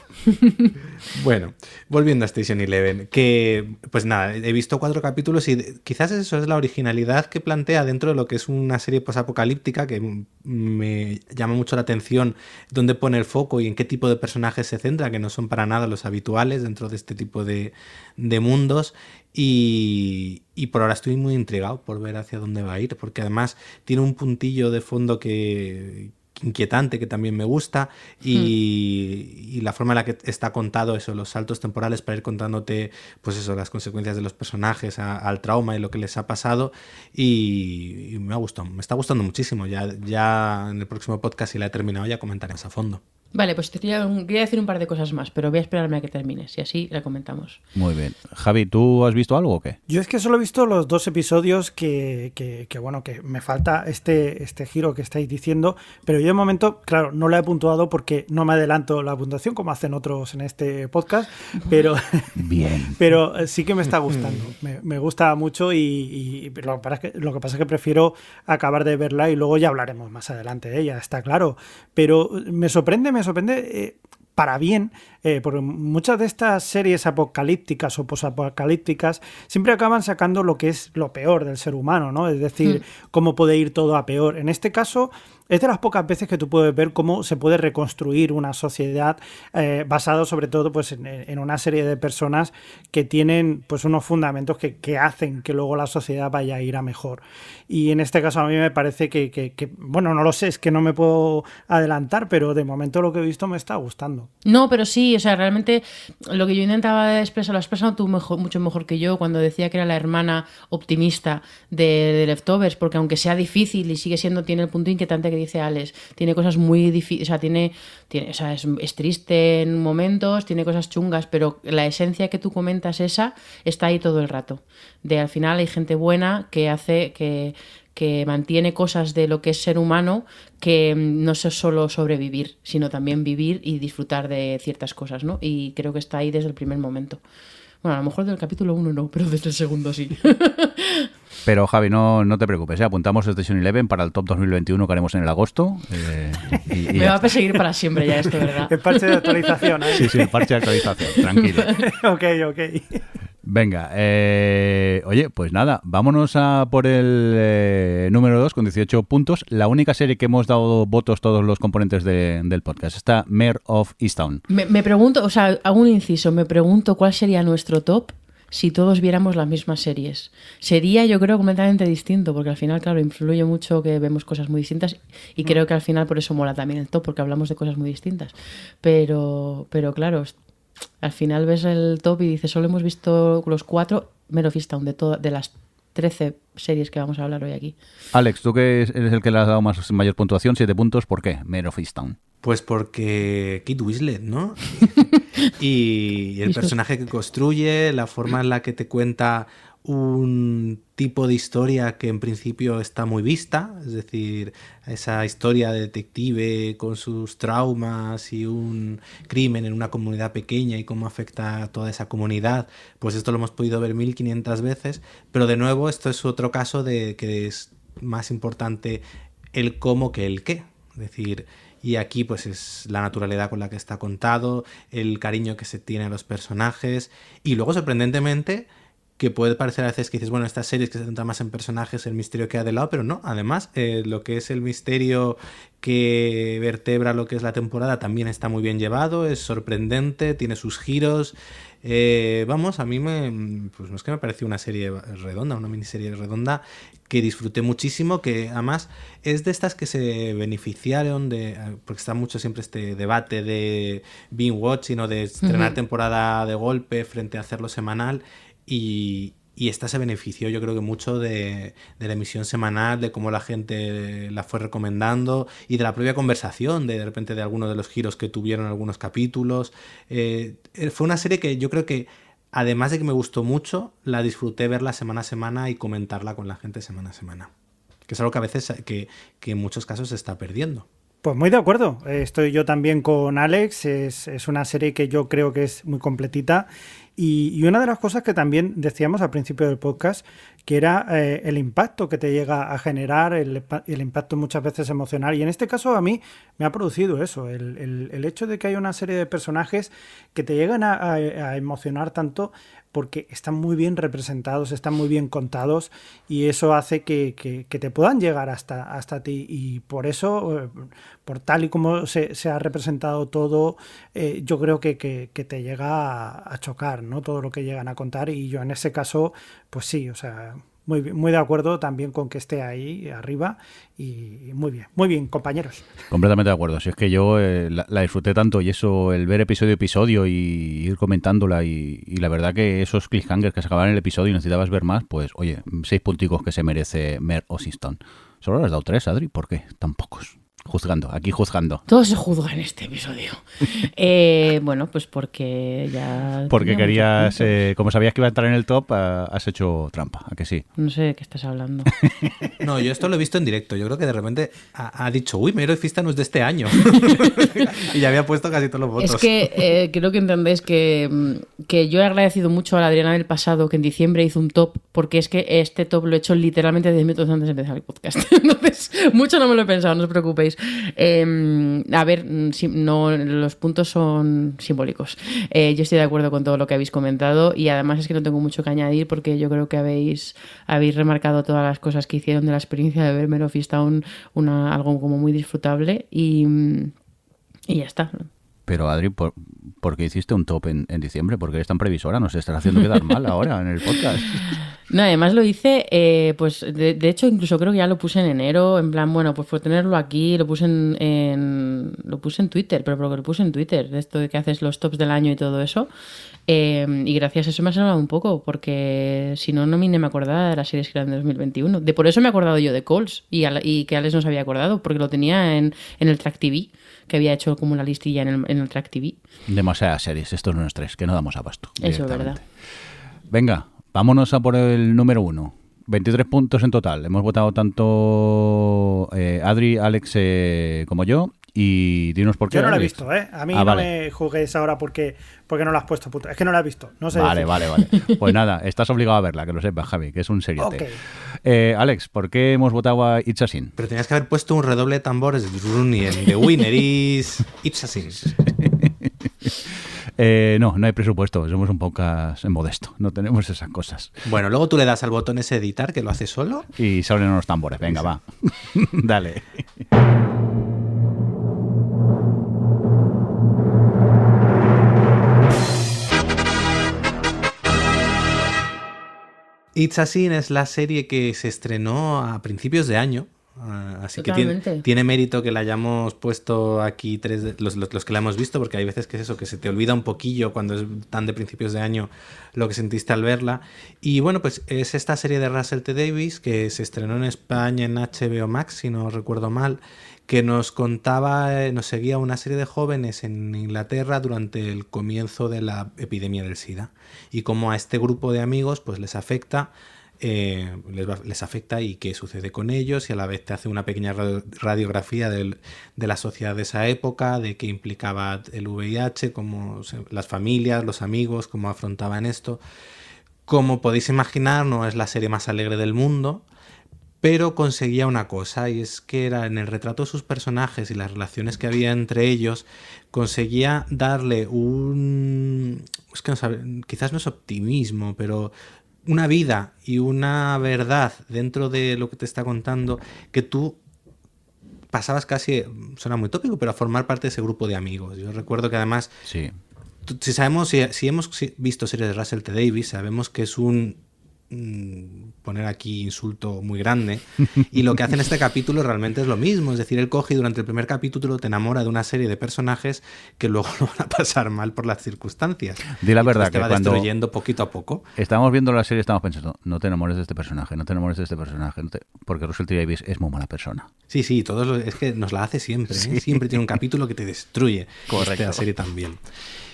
Bueno, volviendo a Station Eleven, que pues nada, he visto cuatro capítulos y quizás eso es la originalidad que plantea dentro de lo que es una serie posapocalíptica que me llama mucho la atención dónde pone el foco y en qué tipo de personajes se centra, que no son para nada los habituales dentro de este tipo de, de mundos. Y, y por ahora estoy muy intrigado por ver hacia dónde va a ir, porque además tiene un puntillo de fondo que inquietante que también me gusta y, y la forma en la que está contado eso, los saltos temporales para ir contándote pues eso, las consecuencias de los personajes a- al trauma y lo que les ha pasado y, y me ha gustado, me está gustando muchísimo, ya, ya en el próximo podcast si la he terminado ya comentaremos a fondo.
Vale, pues te quería, quería decir un par de cosas más, pero voy a esperarme a que termines y así la comentamos.
Muy bien. Javi, ¿tú has visto algo o qué?
Yo es que solo he visto los dos episodios que, que- que, bueno, que me falta este, este giro que estáis diciendo, pero yo de momento, claro, no lo he puntuado porque no me adelanto la puntuación como hacen otros en este podcast, pero, <laughs>
Bien. <laughs>
pero eh, sí que me está gustando. Me, me gusta mucho y, y lo, que pasa es que, lo que pasa es que prefiero acabar de verla y luego ya hablaremos más adelante de ella, está claro. Pero me sorprende, me sorprende eh, para bien, eh, porque muchas de estas series apocalípticas o posapocalípticas siempre acaban sacando lo que es lo peor del ser humano, ¿no? Es decir, cómo puede ir todo a peor. En este caso, es de las pocas veces que tú puedes ver cómo se puede reconstruir una sociedad eh, basado sobre todo pues, en, una serie de personas que tienen pues, unos fundamentos que, que hacen que luego la sociedad vaya a ir a mejor. Y en este caso a mí me parece que, que- bueno, no lo sé, es que no me puedo adelantar, pero de momento lo que he visto me está gustando.
No, pero sí, o sea, realmente lo que yo intentaba expresar, lo has expresado tú mucho mejor que yo cuando decía que era la hermana optimista de, de Leftovers, porque aunque sea difícil y sigue siendo, tiene el punto inquietante que dice Alex, tiene cosas muy difíciles, o sea, tiene, tiene o sea, es, triste en momentos, tiene cosas chungas, pero la esencia que tú comentas esa está ahí todo el rato. De al final hay gente buena que hace que que mantiene cosas de lo que es ser humano, que mm, no es solo sobrevivir, sino también vivir y disfrutar de ciertas cosas, ¿no? Y creo que está ahí desde el primer momento. Bueno, a lo mejor del capítulo 1 no, pero desde el segundo sí. <laughs>
Pero Javi, no, no te preocupes, ¿eh? apuntamos Station Eleven para el top 2021 que haremos en el agosto. eh, y- y
Me va a perseguir para siempre ya esto, ¿verdad?
El parche de actualización. ¿eh?
Sí, sí, el parche de actualización, tranquilo. <laughs>
ok, ok.
Venga, eh, oye, pues nada, vámonos a por el eh, número 2 con 18 puntos. La única serie que hemos dado votos todos los componentes de- del podcast. Está Mayor of Easttown.
Me, me pregunto, o sea, hago un inciso, me pregunto cuál sería nuestro top si todos viéramos las mismas series. Sería, yo creo, completamente distinto, porque al final, claro, influye mucho que vemos cosas muy distintas y creo que al final por eso mola también el top, porque hablamos de cosas muy distintas. Pero, pero claro, al final ves el top y dices, solo hemos visto los cuatro Men of Easttown de, de las 13 series que vamos a hablar hoy aquí.
Alex, tú que eres el que le has dado más mayor puntuación, 7 puntos, ¿por qué? Mayor of Easttown.
Pues porque Kit Winslet, ¿no? <laughs> y el personaje que construye, la forma en la que te cuenta un tipo de historia que en principio está muy vista, es decir, esa historia de detective con sus traumas y un crimen en una comunidad pequeña y cómo afecta a toda esa comunidad, pues esto lo hemos podido ver 1500 veces, pero de nuevo esto es otro caso de que es más importante el cómo que el qué, es decir, y aquí pues es la naturalidad con la que está contado, el cariño que se tiene a los personajes y luego sorprendentemente que puede parecer a veces que dices, bueno, estas series que se centran más en personajes, el misterio queda de lado, pero no, además eh, lo que es el misterio que vertebra lo que es la temporada también está muy bien llevado, es sorprendente, tiene sus giros. eh, vamos, a mí me, pues no es que me pareció una serie redonda, una miniserie redonda que disfruté muchísimo, que además es de estas que se beneficiaron de, porque está mucho siempre este debate de binge watching o de estrenar temporada de golpe frente a hacerlo semanal y, esta se benefició yo creo que mucho de, de la emisión semanal, de cómo la gente la fue recomendando y de la propia conversación, de, de repente de algunos de los giros que tuvieron algunos capítulos. Eh, eh, fue una serie que yo creo que además de que me gustó mucho, la disfruté verla semana a semana y comentarla con la gente semana a semana. Que es algo que a veces, que, que en muchos casos se está perdiendo.
Pues muy de acuerdo. Eh, Estoy yo también con Alex. Es, es una serie que yo creo que es muy completita. Y, y una de las cosas que también decíamos al principio del podcast, que era eh, el impacto que te llega a generar, el, impacto muchas veces emocional. Y en este caso a mí me ha producido eso, el, el- hecho de que haya una serie de personajes que te llegan a emocionar tanto porque están muy bien representados, están muy bien contados y eso hace que, que- te puedan llegar hasta, hasta ti. Y por eso, eh, por tal y como se, se ha representado todo, eh, yo creo que, que- que te llega a, a chocar, ¿no? Todo lo que llegan a contar. Y yo en ese caso, pues sí, o sea, muy, bien- muy de acuerdo también con que esté ahí arriba. Y muy bien, muy bien, compañeros.
Completamente de acuerdo. Si es que yo eh, la, disfruté tanto y eso, el ver episodio a episodio y ir comentándola y, y la verdad que esos cliffhangers que se acababan en el episodio y necesitabas ver más, pues oye, seis punticos que se merece Mer o Siston. Solo le has dado tres, Adri. ¿Por qué? Tan pocos. Juzgando, aquí juzgando.
Todo se juzga en este episodio. <laughs> Eh, bueno, pues porque ya...
Porque querías, eh, como sabías que iba a entrar en el top, ah, has hecho trampa, ¿a que sí?
No sé de qué estás hablando. <laughs>
No, yo esto lo he visto en directo. Yo creo que de repente ha, ha dicho, uy, Mero y Fista no es de este año. <laughs> y ya había puesto casi todos los votos.
Es que eh, creo que entendéis que, mm, que yo he agradecido mucho a la Adriana del pasado que en diciembre hizo un top, porque es que este top lo he hecho literalmente 10 minutos antes de empezar el podcast. Entonces, mucho no me lo he pensado, no os preocupéis. Eh, a ver, mm, no, los puntos son simbólicos. Eh, yo estoy de acuerdo con todo lo que habéis comentado y además es que no tengo mucho que añadir porque yo creo que habéis, habéis remarcado todas las cosas que hicieron de la experiencia de ver Men of Easttown, una, algo como muy disfrutable y, y ya está.
Pero Adri, ¿por, por qué hiciste un top en, en diciembre? Porque eres tan previsora, nos estás haciendo quedar mal <laughs> ahora en el podcast.
No, además lo hice, eh, pues de, de hecho incluso creo que ya lo puse en enero, en plan, bueno, pues por tenerlo aquí, lo puse en, en- lo puse en Twitter, pero porque lo puse en Twitter, de esto de que haces los tops del año y todo eso. Eh, y gracias a eso me ha salvado un poco, porque si no, no me ni me acordaba de las series que eran de 2021. De por eso me he acordado yo de Calls y, a la- y que Alex no se había acordado, porque lo tenía en, en el Track TV, que había hecho como una listilla en el, en el Track TV.
Demasiadas series, estos nuestros, que no damos abasto.
Eso es verdad.
Venga, vámonos a por el número uno. 23 puntos en total. Hemos votado tanto eh, Adri, Alex eh, como yo. Y dinos por qué.
Yo no la he visto, ¿eh? A mí
Ah,
no
vale.
me juzgues ahora porque, porque no la has puesto, puta. Es que no la he visto. No sé.
Vale,
decir.
vale, vale. <laughs> Pues nada, estás obligado a verla, que lo sepas, Javi, que es un seriote.
Ok.
Eh, Alex, ¿por qué hemos votado a It's a Sin?
Pero tenías que haber puesto un redoble de tambores de Drun y el de Winner is It's a Sin. <laughs>
Eh, no, no hay presupuesto, somos un podcast modesto, no tenemos esas cosas.
Bueno, luego tú le das al botón ese editar que lo hace solo.
Y salen unos tambores, venga, va. <laughs> Dale.
It's a Sin es la serie que se estrenó a principios de año. ah, Así que tiene, mérito que la hayamos puesto aquí tres de- los, los- los que la hemos visto, porque hay veces que es eso, que se te olvida un poquillo cuando es tan de principios de año lo que sentiste al verla. Y bueno, pues es esta serie de Russell T. Davis que se estrenó en España en HBO Max, si no recuerdo mal, que nos contaba, eh, nos seguía una serie de jóvenes en Inglaterra durante el comienzo de la epidemia del SIDA y cómo a este grupo de amigos pues les afecta eh, les, les afecta y qué sucede con ellos y a la vez te hace una pequeña radio- radiografía de la sociedad de esa época, de qué implicaba el VIH, cómo las familias, los amigos, cómo afrontaban esto. Como podéis imaginar, no es la serie más alegre del mundo, pero conseguía una cosa, y es que era en el retrato de sus personajes y las relaciones que había entre ellos, conseguía darle un... Es que no sabe- quizás no es optimismo, pero una vida y una verdad dentro de lo que te está contando que tú pasabas casi, suena muy tópico, pero a formar parte de ese grupo de amigos. Yo recuerdo que además
Sí.
Si sabemos si, si hemos visto series de Russell T Davis sabemos que es un poner aquí insulto muy grande y lo que hace en este capítulo realmente es lo mismo es decir él coge y durante el primer capítulo te enamora de una serie de personajes que luego <laughs> lo van a pasar mal por las circunstancias
Di la verdad
te
que
va
cuando-
destruyendo poquito a poco
Estábamos viendo la serie y estábamos pensando, no te enamores de este personaje, no te enamores de este personaje, no te- porque Russell T. Davis es muy mala persona.
Sí, sí, todos los- es que nos la hace siempre. ¿eh? Siempre tiene un capítulo que te destruye. <laughs>
Correcto.
Esta serie también.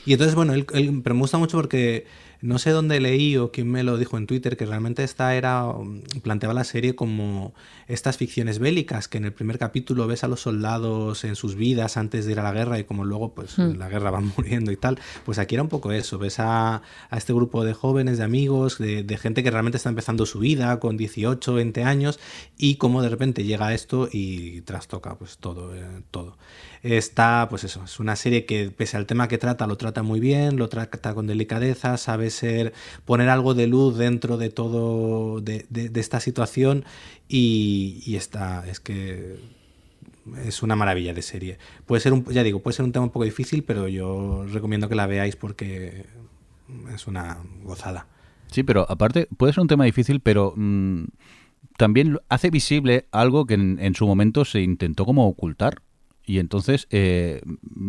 Y entonces, bueno, él, él- pero me gusta mucho porque no sé dónde leí o quién me lo dijo en Twitter, que realmente esta era, um, planteaba la serie como estas ficciones bélicas, que en el primer capítulo ves a los soldados en sus vidas antes de ir a la guerra y como luego, pues, en la guerra van <laughs> muriendo y tal. Pues aquí era un poco eso, ves a, a este grupo de jóvenes, de amigos, de, de gente que realmente está empezando su vida con 18, 20 años y cómo de repente llega esto y trastoca pues todo, eh, todo. Está, pues eso, es una serie que pese al tema que trata, lo trata muy bien, lo trata con delicadeza, sabe ser, poner algo de luz dentro de todo, de, de- esta situación y, y está, es que es una maravilla de serie. Puede ser un, ya digo, puede ser un tema un poco difícil, pero yo recomiendo que la veáis porque es una gozada.
Sí, pero aparte puede ser un tema difícil, pero mm, también hace visible algo que en, en su momento se intentó como ocultar. Y entonces, eh,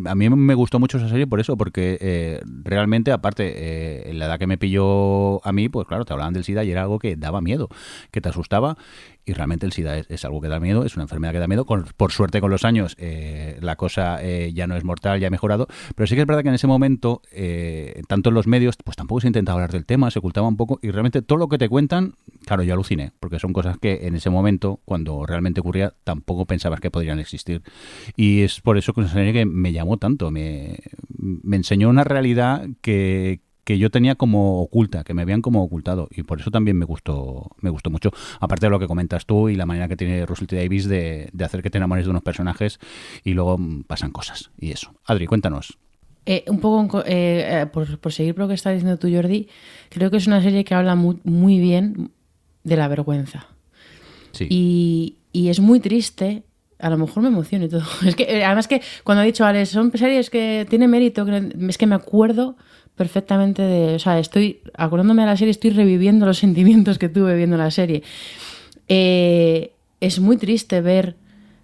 a mí me gustó mucho esa serie por eso, porque eh, realmente, aparte, eh, en la edad que me pilló a mí, pues claro, te hablaban del SIDA y era algo que daba miedo, que te asustaba. Y realmente el SIDA es, es algo que da miedo, es una enfermedad que da miedo. Por suerte, con los años, eh, la cosa eh, ya no es mortal, ya ha mejorado. Pero sí que es verdad que en ese momento, eh, tanto en los medios, pues tampoco se intentaba hablar del tema, se ocultaba un poco. Y realmente todo lo que te cuentan, claro, yo aluciné, porque son cosas que en ese momento, cuando realmente ocurría, tampoco pensabas que podrían existir. Y es por eso que me llamó tanto, me, me enseñó una realidad que, que yo tenía como oculta, que me habían como ocultado y por eso también me gustó me gustó mucho, aparte de lo que comentas tú y la manera que tiene Russell T. Davis de, de hacer que te enamores de unos personajes y luego pasan cosas y eso. Adri, cuéntanos.
Eh, un poco eh, eh, por, por seguir por lo que estás diciendo tú, Jordi, creo que es una serie que habla muy, muy bien de la vergüenza.
Sí.
Y, y es muy triste. A lo mejor me emociono y todo. <laughs> Es que, eh, además que cuando ha dicho Alex, son series que tiene mérito, es que me acuerdo perfectamente de. O sea, estoy acordándome de la serie, estoy reviviendo los <laughs> sentimientos que tuve viendo la serie. Eh, es muy triste ver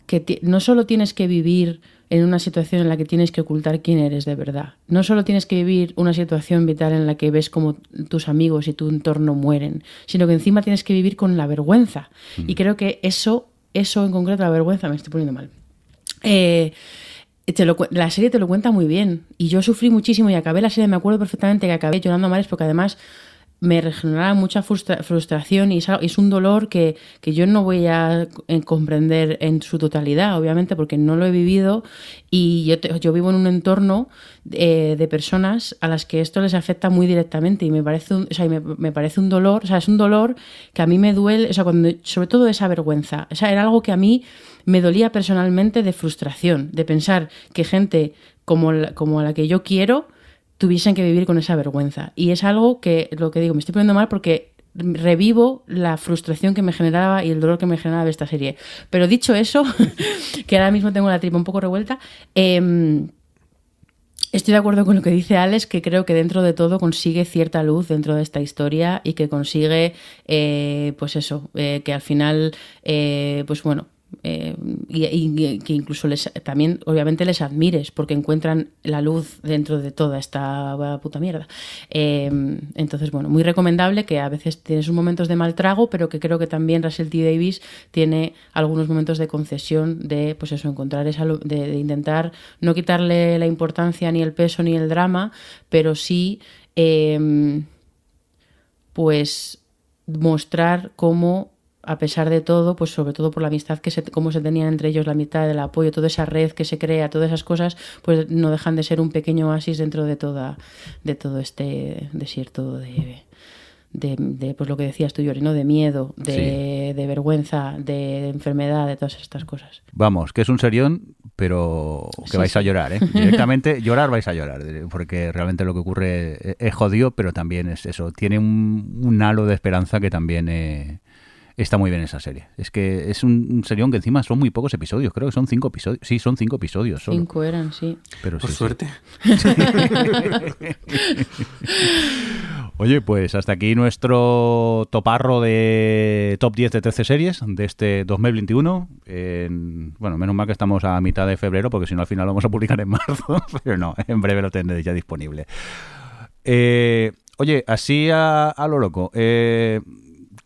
que no solo tienes que vivir en una situación en la que tienes que ocultar quién eres de verdad, no solo tienes que vivir una situación vital en la que ves como tus amigos y tu entorno mueren, sino que encima tienes que vivir con la vergüenza. Y creo que eso, eso en concreto, la vergüenza, me estoy poniendo mal. Eh, te lo la serie te lo cuenta muy bien. Y yo sufrí muchísimo y acabé la serie, me acuerdo perfectamente que acabé llorando a mares porque además me regeneraba mucha frustra- frustración y es, un dolor que, que yo no voy a eh, comprender en su totalidad, obviamente, porque no lo he vivido y yo, te- yo vivo en un entorno eh, de personas a las que esto les afecta muy directamente y me parece un, o sea, me, me parece un dolor, o sea, es un dolor que a mí me duele, o sea, cuando, sobre todo esa vergüenza, o sea, era algo que a mí me dolía personalmente de frustración, de pensar que gente como la, la que yo quiero tuviesen que vivir con esa vergüenza. Y es algo que, lo que digo, me estoy poniendo mal porque revivo la frustración que me generaba y el dolor que me generaba esta serie. Pero dicho eso, <laughs> que ahora mismo tengo la tripa un poco revuelta, em, Estoy de acuerdo con lo que dice Alex, que creo que dentro de todo consigue cierta luz dentro de esta historia y que consigue, eh, pues eso, eh, que al final, eh, pues bueno, eh, y, que incluso les, también obviamente les admires porque encuentran la luz dentro de toda esta puta mierda. Eh, entonces, bueno, muy recomendable que a veces tienes sus momentos de mal trago, pero que creo que también Russell T. Davis tiene algunos momentos de concesión de, pues eso, encontrar esa, de intentar no quitarle la importancia ni el peso ni el drama, pero sí, eh, pues mostrar cómo a pesar de todo, pues sobre todo por la amistad que se, cómo se tenían entre ellos, la mitad del apoyo, toda esa red que se crea, todas esas cosas, pues no dejan de ser un pequeño oasis dentro de toda, de todo este desierto de, de, de, pues lo que decías tú, Yori, ¿no? De miedo, de, de vergüenza, de enfermedad, de todas estas cosas.
Vamos, que es un serión, pero que
Sí,
vais a llorar, ¿eh? <laughs> Directamente llorar vais a llorar, porque realmente lo que ocurre es, es jodido, pero también es eso, tiene un, un halo de esperanza que también eh, está muy bien esa serie. Es que es un, un serión que encima son muy pocos episodios, creo que son cinco episodios. Sí, son cinco episodios solo.
Cinco eran, sí.
Pero
Por
sí, sí.
suerte. <laughs>
Oye, pues hasta aquí nuestro toparro de top 10 de 13 series de este 2021. En- bueno, menos mal que estamos a mitad de febrero, porque si no al final lo vamos a publicar en marzo, <laughs> pero no, en breve lo tendréis ya disponible. Eh, oye, así a, a lo loco, eh,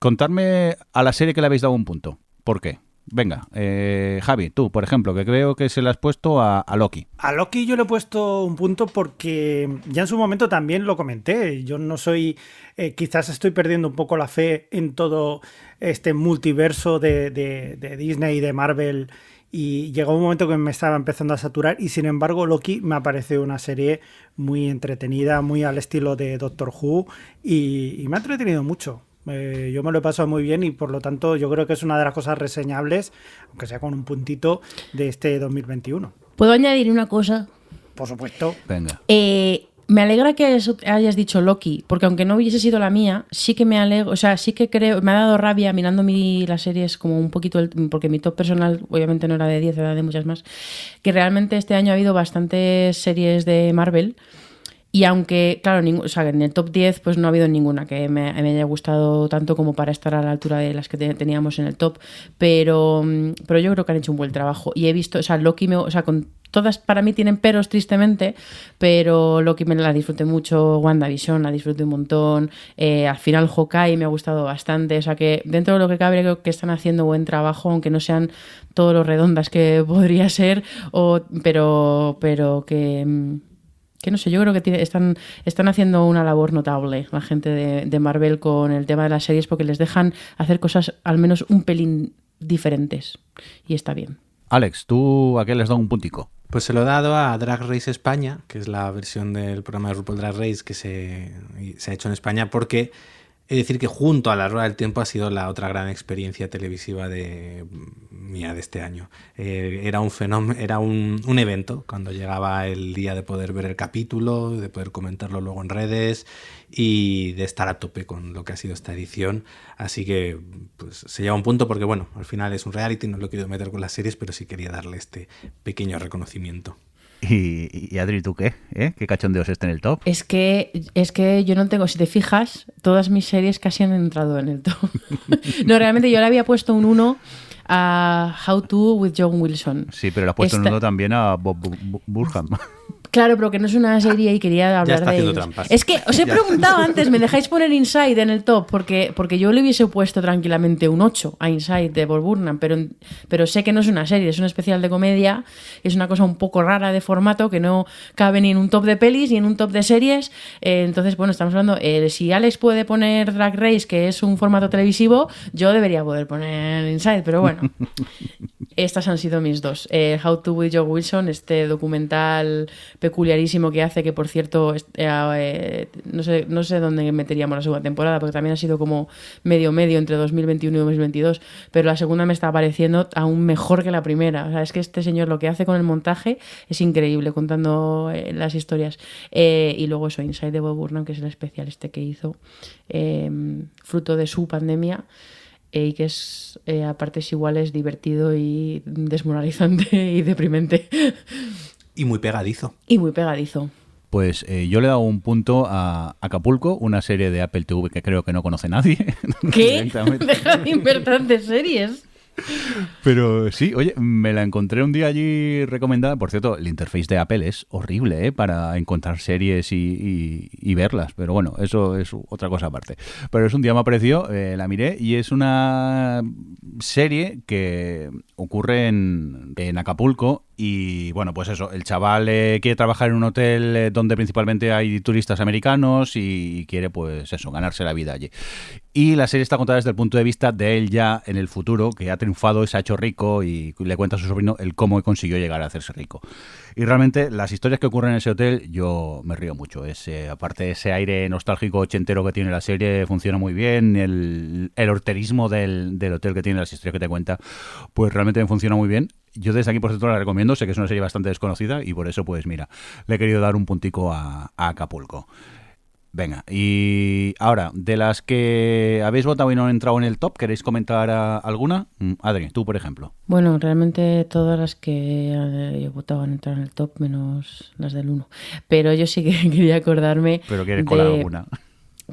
contadme a la serie que le habéis dado un punto. ¿Por qué? Venga, eh, Javi, tú, por ejemplo, que creo que se le has puesto a, Loki.
A Loki yo le he puesto un punto porque ya en su momento también lo comenté. Yo no soy, eh, quizás estoy perdiendo un poco la fe en todo este multiverso de, Disney y de Marvel. Y llegó un momento que me estaba empezando a saturar y sin embargo Loki me ha parecido una serie muy entretenida, muy al estilo de Doctor Who y me ha entretenido mucho. Eh, yo me lo he pasado muy bien y por lo tanto yo creo que es una de las cosas reseñables, aunque sea con un puntito, de este 2021.
¿Puedo añadir una cosa?
Por supuesto.
Venga.
Eh, me alegra que hayas dicho Loki, porque aunque no hubiese sido la mía, sí que me alegro, o sea, sí que creo, me ha dado rabia mirando mi, las series como un poquito, el- porque mi top personal obviamente no era de 10, era de muchas más, que realmente este año ha habido bastantes series de Marvel. Y aunque, claro, o sea, en el top 10 pues no ha habido ninguna que me, haya gustado tanto como para estar a la altura de las que te- teníamos en el top, pero, mm, pero yo creo que han hecho un buen trabajo. Y he visto, o sea, Loki, me, o sea, con todas para mí tienen peros tristemente, pero Loki me la disfruté mucho, WandaVision la disfruté un montón, eh, al final Hawkeye me ha gustado bastante, o sea que dentro de lo que cabe creo que están haciendo buen trabajo, aunque no sean todos los redondas que <laughs> podría ser, o, pero, pero que... que no sé, yo creo que tiene- están, están haciendo una labor notable la gente de, de Marvel con el tema de las series porque les dejan hacer cosas al menos un pelín diferentes y está bien.
Alex, ¿tú a qué les dado un puntico?
Pues se lo he dado a Drag Race España, que es la versión del programa de RuPaul Drag Race que se, se ha hecho en España, porque decir que junto a La Rueda del Tiempo ha sido la otra gran experiencia televisiva de mía de este año. Eh, era un fenómeno, era un, evento cuando llegaba el día de poder ver el capítulo, de poder comentarlo luego en redes y de estar a tope con lo que ha sido esta edición. Así que pues, se lleva un punto porque, bueno, al final es un reality, no lo he meter con las series, pero sí quería darle este pequeño reconocimiento.
Y, y Adri, ¿tú qué? ¿Eh? ¿Qué cachondeos está en el top?
Es que, es que yo no tengo, si te fijas, todas mis series casi han entrado en el top. <laughs> no, realmente yo le había puesto un 1 a How to with John Wilson.
Sí, pero le has puesto
Esta-
uno también a Bob Bu- Bu- Burham. <laughs>
Claro, pero que no es una serie y quería hablar
está
de
haciendo
ellos.
trampas.
Es que os he <laughs> preguntado antes, ¿me dejáis poner Inside en el top? Porque, porque yo le hubiese puesto tranquilamente un 8 a Inside de Bob Burnham, pero, pero sé que no es una serie, es un especial de comedia, es una cosa un poco rara de formato que no cabe ni en un top de pelis ni en un top de series. Eh, entonces, bueno, estamos hablando, eh, si Alex puede poner Drag Race, que es un formato televisivo, yo debería poder poner Inside, pero bueno. <laughs> Estas han sido mis dos. Eh, How to with Joe Wilson, este documental peculiarísimo que hace, que por cierto, eh, eh, no, sé, no sé dónde meteríamos la segunda temporada, porque también ha sido como medio medio entre 2021 y 2022, pero la segunda me está pareciendo aún mejor que la primera. O sea, es que este señor lo que hace con el montaje es increíble, contando eh, las historias. Y luego eso, Inside de Bob Burnham, que es el especial este que hizo, eh, fruto de su pandemia y que es eh, a partes iguales divertido y desmoralizante <laughs> y deprimente
Y muy pegadizo.
y muy pegadizo.
Pues eh, yo le he dado un punto a Acapulco, una serie de Apple TV que creo que no conoce nadie. <laughs>
¿Qué? <laughs> Deja de inventar de series.
Pero sí, oye, me la encontré un día allí recomendada. Por cierto, el interface de Apple es horrible ¿eh? para encontrar series y, verlas. Pero bueno, eso es otra cosa aparte. Pero es un día me apareció, eh, la miré y es una serie que ocurre en, en Acapulco. Y bueno, pues eso, el chaval eh, quiere trabajar en un hotel eh, donde principalmente hay turistas americanos y quiere pues eso, ganarse la vida allí. Y la serie está contada desde el punto de vista de él ya en el futuro, que ha triunfado y se ha hecho rico y le cuenta a su sobrino el cómo consiguió llegar a hacerse rico. Y realmente las historias que ocurren en ese hotel yo me río mucho. Es, eh, aparte ese aire nostálgico ochentero que tiene la serie funciona muy bien, el, el horterismo del, del hotel que tiene, las historias que te cuenta, pues realmente funciona muy bien. Yo desde aquí, por cierto, la recomiendo. Sé que es una serie bastante desconocida y por eso, pues mira, le he querido dar un puntico a, a Acapulco. Venga, y ahora, de las que habéis votado y no han entrado en el top, ¿queréis comentar a- alguna? Mm, Adri, tú, por ejemplo.
Bueno, realmente todas las que eh, he votado han entrado en el top, menos las del 1. Pero yo sí que <laughs> quería acordarme.
Pero quieres colar
de-
alguna.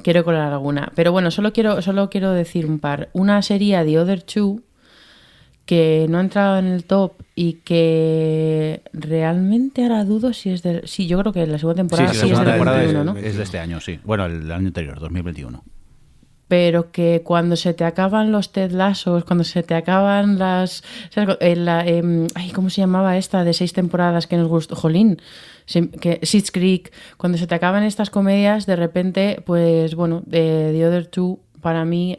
Quiero colar alguna. Pero bueno, solo quiero, solo quiero decir un par. Una sería The Other Two, que no ha entrado en el top y que realmente ahora dudo si es del... Sí, yo creo que la segunda temporada
sí,
sí,
la
es
segunda
del
temporada es,
21, ¿no?
es de este año, sí. Bueno, el año anterior, 2021.
pero que cuando se te acaban los Ted cuando se te acaban las... ¿sabes? Eh, la, em, ay, ¿Cómo se llamaba esta de seis temporadas que nos gustó? Jolín. Se- que Schitt's Creek, cuando se te acaban estas comedias, de repente, pues bueno, de The Other Two, para mí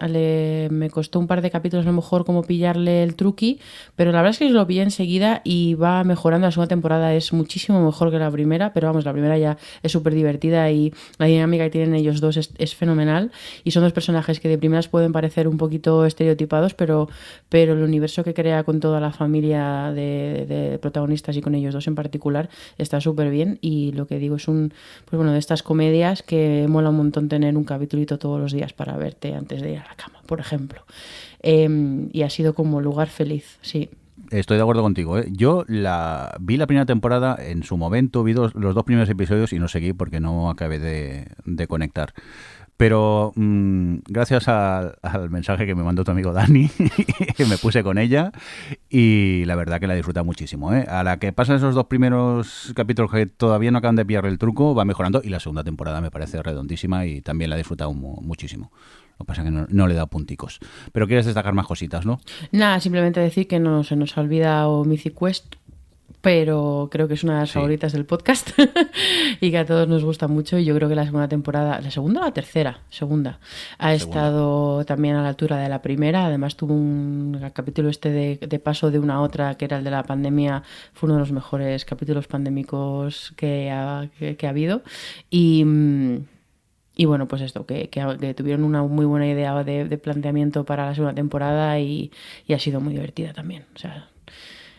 me costó un par de capítulos a lo mejor como pillarle el truqui, pero la verdad es que lo pillé enseguida y va mejorando. La segunda temporada es muchísimo mejor que la primera, pero vamos, la primera ya es súper divertida y la dinámica que tienen ellos dos es, es fenomenal. Y son dos personajes que de primeras pueden parecer un poquito estereotipados, pero, pero el universo que crea con toda la familia de, de protagonistas y con ellos dos en particular está súper bien. Y lo que digo es un, pues bueno, de estas comedias que mola un montón tener un capítulito todos los días para verte antes de ir a la cama, por ejemplo. Em, y ha sido como lugar feliz, sí.
Estoy de acuerdo contigo. ¿eh? Yo la vi la primera temporada en su momento, vi dos- los dos primeros episodios y no seguí porque no acabé de, conectar. Pero mm, gracias al, mensaje que me mandó tu amigo Dani, <laughs> me puse con ella y la verdad que la disfruta muchísimo. ¿eh? A la que pasan esos dos primeros capítulos que todavía no acaban de pillar el truco, va mejorando y la segunda temporada me parece redondísima y también la he disfrutado mu- muchísimo. Lo que pasa es que no, no le he dado punticos. Pero quieres destacar más cositas, ¿no?
Nada, simplemente decir que no se nos ha olvidado Mythic Quest, pero creo que es una de las
Sí.
favoritas del podcast <laughs> y que a todos nos gusta mucho. Y yo creo que la segunda temporada, la segunda o la tercera, segunda, ha estado también a la altura de la primera. Además, tuvo un capítulo este de, de paso de una a otra, que era el de la pandemia, fue uno de los mejores capítulos pandémicos que ha, que- que ha habido. Y. y bueno, pues esto, que, que- que tuvieron una muy buena idea de, de planteamiento para la segunda temporada y, y ha sido muy divertida también. O sea,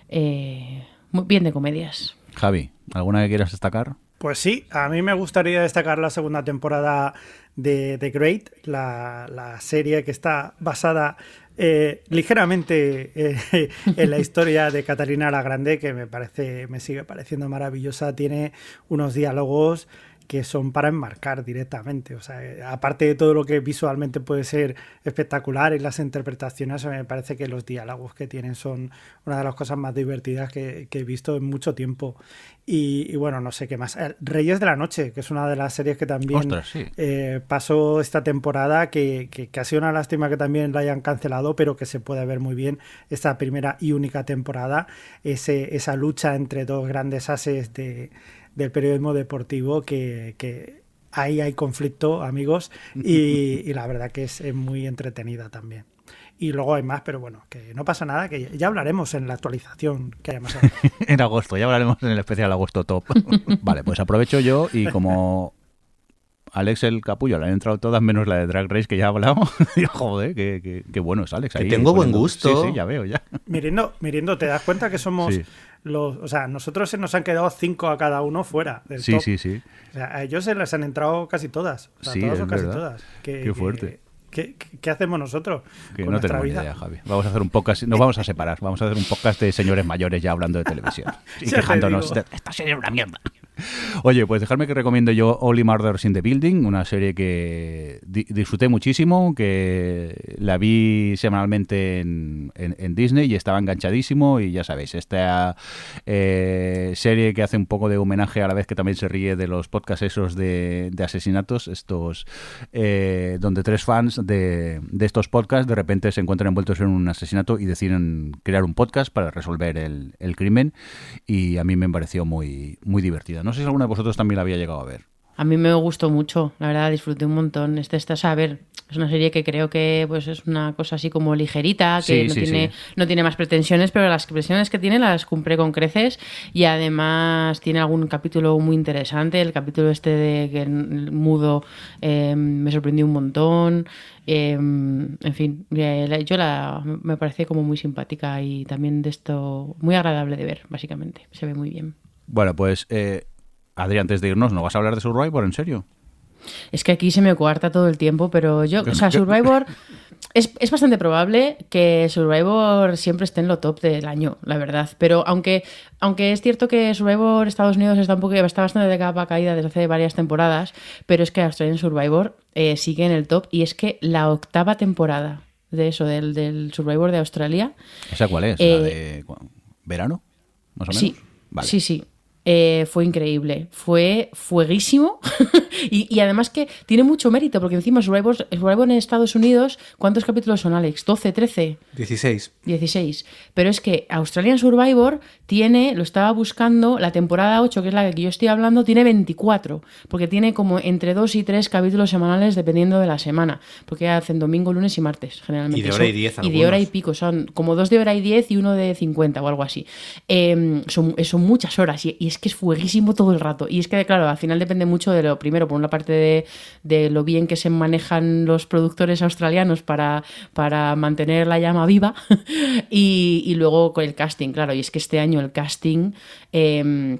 eh, muy bien de comedias.
Javi, ¿alguna que quieras destacar?
Pues sí, a mí me gustaría destacar la segunda temporada de The Great, la, la serie que está basada eh, ligeramente eh, <laughs> en la historia de Catalina la Grande, que me parece, me sigue pareciendo maravillosa. Tiene unos diálogos que son para enmarcar directamente. O sea, aparte de todo lo que visualmente puede ser espectacular y las interpretaciones, me parece que los diálogos que tienen son una de las cosas más divertidas que, que he visto en mucho tiempo. Y, y, bueno, no sé qué más. Reyes de la Noche, que es una de las series que también
Ostras, sí.
eh, pasó esta temporada, que, que, que, ha sido una lástima que también la hayan cancelado, pero que se puede ver muy bien esta primera y única temporada. Ese, esa lucha entre dos grandes ases de, del periodismo deportivo que, que ahí hay conflicto, amigos, y, <laughs> y la verdad que es, es muy entretenida también y luego hay más, pero bueno, que no pasa nada, que ya hablaremos en la actualización que hayamos <laughs>
En agosto, ya hablaremos en el especial agosto top. <laughs> vale, pues aprovecho yo y como Alex el capullo le han entrado todas menos la de Drag Race que ya hablamos. Digo, joder, qué, qué, qué, bueno es Alex.
Ahí que tengo poniendo... buen gusto.
Sí, sí, ya veo, ya.
Mirindo, Mirindo, ¿te das cuenta que somos sí. Los... O sea, nosotros se nos han quedado cinco a cada uno fuera del
sí,
top.
Sí, sí,
O sea, a ellos se les han entrado casi todas. O sea,
sí,
todas o casi
verdad.
todas. Que,
qué fuerte.
Que, ¿Qué, ¿Qué, hacemos nosotros?
Que
con
no tenemos
vida?
ni idea, Javi. Vamos a hacer un podcast, nos vamos a separar. Vamos a hacer un podcast de señores mayores ya hablando de televisión <laughs> y quejándonos. De. Esta serie es una mierda. <laughs> Oye, pues dejarme que recomiendo yo Only Murders in the Building, una serie que di disfruté muchísimo, que la vi semanalmente en, Disney y estaba enganchadísimo y ya sabéis, esta eh, serie que hace un poco de homenaje a la vez que también se ríe de los podcasts esos de, asesinatos, estos eh, donde tres fans de, de, estos podcasts de repente se encuentran envueltos en un asesinato y deciden crear un podcast para resolver el, el crimen y a mí me pareció muy, muy divertida. No sé si alguno de vosotros también la había llegado a ver.
A mí me gustó mucho, la verdad, disfruté un montón. Este estás a ver, es una serie que creo que pues es una cosa así como ligerita, que
sí,
no,
sí,
tiene,
sí.
no tiene más pretensiones, pero las pretensiones que tiene las cumple con creces y además tiene algún capítulo muy interesante. El capítulo este de que el mudo eh, me sorprendió un montón. Eh, en fin, yo la me parece como muy simpática y también de esto muy agradable de ver, básicamente. Se ve muy bien.
Bueno, pues eh, Adri, antes de irnos, ¿no vas a hablar de Survivor, en serio?
Es que aquí se me coarta todo el tiempo, pero yo, o sea, <laughs> Survivor... Es, es, bastante probable que Survivor siempre esté en lo top del año, la verdad. Pero aunque, aunque es cierto que Survivor Estados Unidos está, un poco, está bastante de capa caída desde hace varias temporadas, pero es que Australian Survivor eh, sigue en el top y es que la octava temporada de eso, del, del Survivor de Australia.
¿Esa cuál es? Eh, ¿La de verano? ¿Más o menos?
Sí,
vale.
sí, sí. Eh, fue increíble, fue fueguísimo <laughs> y, y, además que tiene mucho mérito porque encima Survivor, Survivor en Estados Unidos, ¿cuántos capítulos son Alex? ¿12, 13?
16.
16. Pero es que Australian Survivor tiene, lo estaba buscando, la temporada 8, que es la que yo estoy hablando, tiene 24, porque tiene como entre 2 y 3 capítulos semanales dependiendo de la semana, porque hacen domingo, lunes y martes generalmente.
Y de hora y 10
Y de hora y pico, son como dos de hora y 10 y uno de 50 o algo así. Eh, son, son muchas horas y, y es que es fueguísimo todo el rato. Y es que, claro, al final depende mucho de lo primero, por una parte de, de lo bien que se manejan los productores australianos para, para mantener la llama viva <laughs> y, y, luego con el casting, claro. Y es que este año el casting... Eh,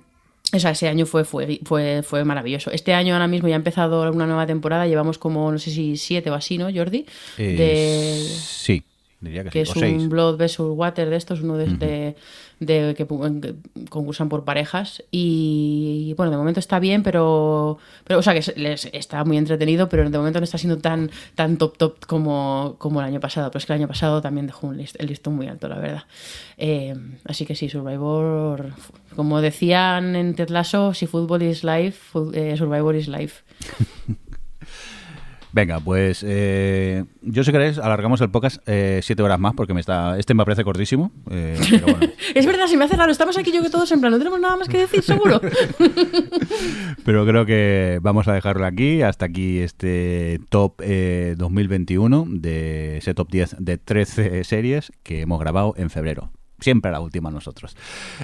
o sea, ese año fue, fue, fue, fue maravilloso. Este año ahora mismo ya ha empezado una nueva temporada, llevamos como, no sé si siete o así, ¿no, Jordi?
Eh. Sí, diría que,
es
seis.
un Blood vs. Water de estos, uno de, uh -huh. de, de que, que, concursan por parejas. Y bueno, de momento está bien, pero, pero o sea, que les está muy entretenido, pero de momento no está siendo tan, tan top top como, como el año pasado. Pero es que el año pasado también dejó un list, el listón muy alto, la verdad. Eh, así que sí, Survivor, como decían en Ted Lasso, si fútbol is life, eh, Survivor is life. <laughs>
Venga, pues eh, yo si queréis alargamos el podcast eh, siete horas más porque me está este me parece cortísimo. Eh, pero bueno. <laughs>
es verdad, se me hace raro. Estamos aquí yo que todos en plan, no tenemos nada más que decir, seguro. <laughs>
pero creo que vamos a dejarlo aquí. Hasta aquí este top 2021 de ese top 10 de 13 series que hemos grabado en febrero. Siempre la última nosotros.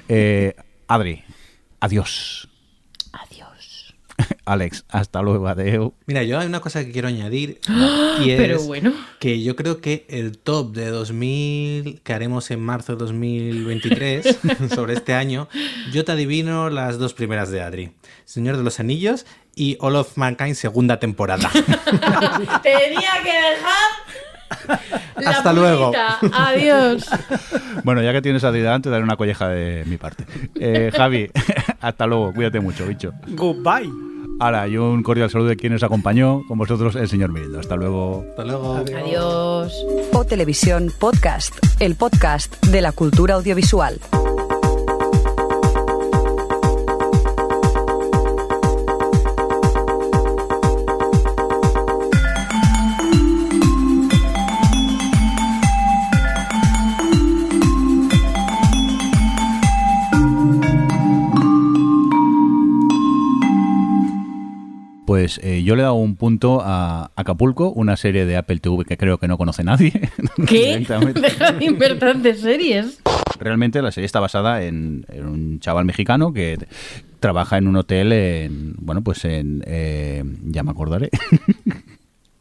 Eh, Adri. Adiós. <laughs> Alex, hasta luego, adeu.
Mira, yo hay una cosa que quiero añadir. <gasps>
Y es Pero bueno.
Que yo creo que el top de 2000 que haremos en marzo de 2023 <laughs> sobre este año, yo te adivino las dos primeras de Adri. Señor de los Anillos y All of Mankind segunda temporada. <laughs>
Tenía que dejar la
Hasta luego.
Adiós.
Bueno, ya que tienes a Adri delante, daré una colleja de mi parte. Eh, Javi, hasta luego. Cuídate mucho, bicho.
Goodbye.
Ahora, y un cordial saludo de quien nos acompañó, con vosotros el señor Mirindo. Hasta luego.
Hasta luego.
Adiós.
O Televisión Podcast, el podcast de la cultura audiovisual.
Pues eh, yo le he dado un punto a Acapulco, una serie de Apple TV que creo que no conoce nadie. <laughs>
¿Qué? <laughs> Deja de invertir de series.
Realmente la serie está basada en, en un chaval mexicano que trabaja en un hotel en, bueno, pues en, eh, ya me acordaré. <laughs>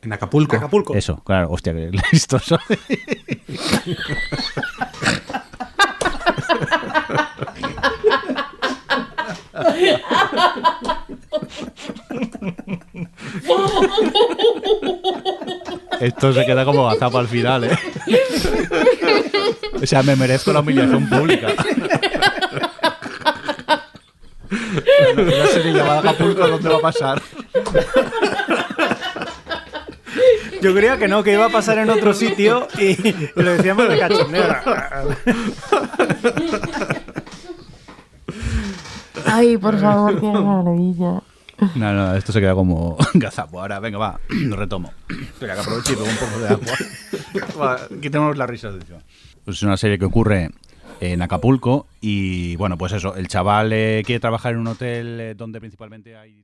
En Acapulco.
Acapulco.
Eso, claro, hostia, que listo soy. Esto se queda como gazapo al final, ¿eh? O sea, me merezco la humillación pública. Una serie llamada Acapulco, ¿dónde va a pasar?
Yo creía que no, que iba a pasar en otro sitio y, y lo decíamos de cachondeo.
Ay, por favor, qué maravilla.
No, no, esto se queda como <laughs> gazapo. Ahora, venga, va, <clears throat> retomo. Espera, que aproveche y bebo un poco de agua. <laughs> Va, quitemos las risas de. Pues es una serie que ocurre en Acapulco y, bueno, pues eso, el chaval eh, quiere trabajar en un hotel eh, donde principalmente hay.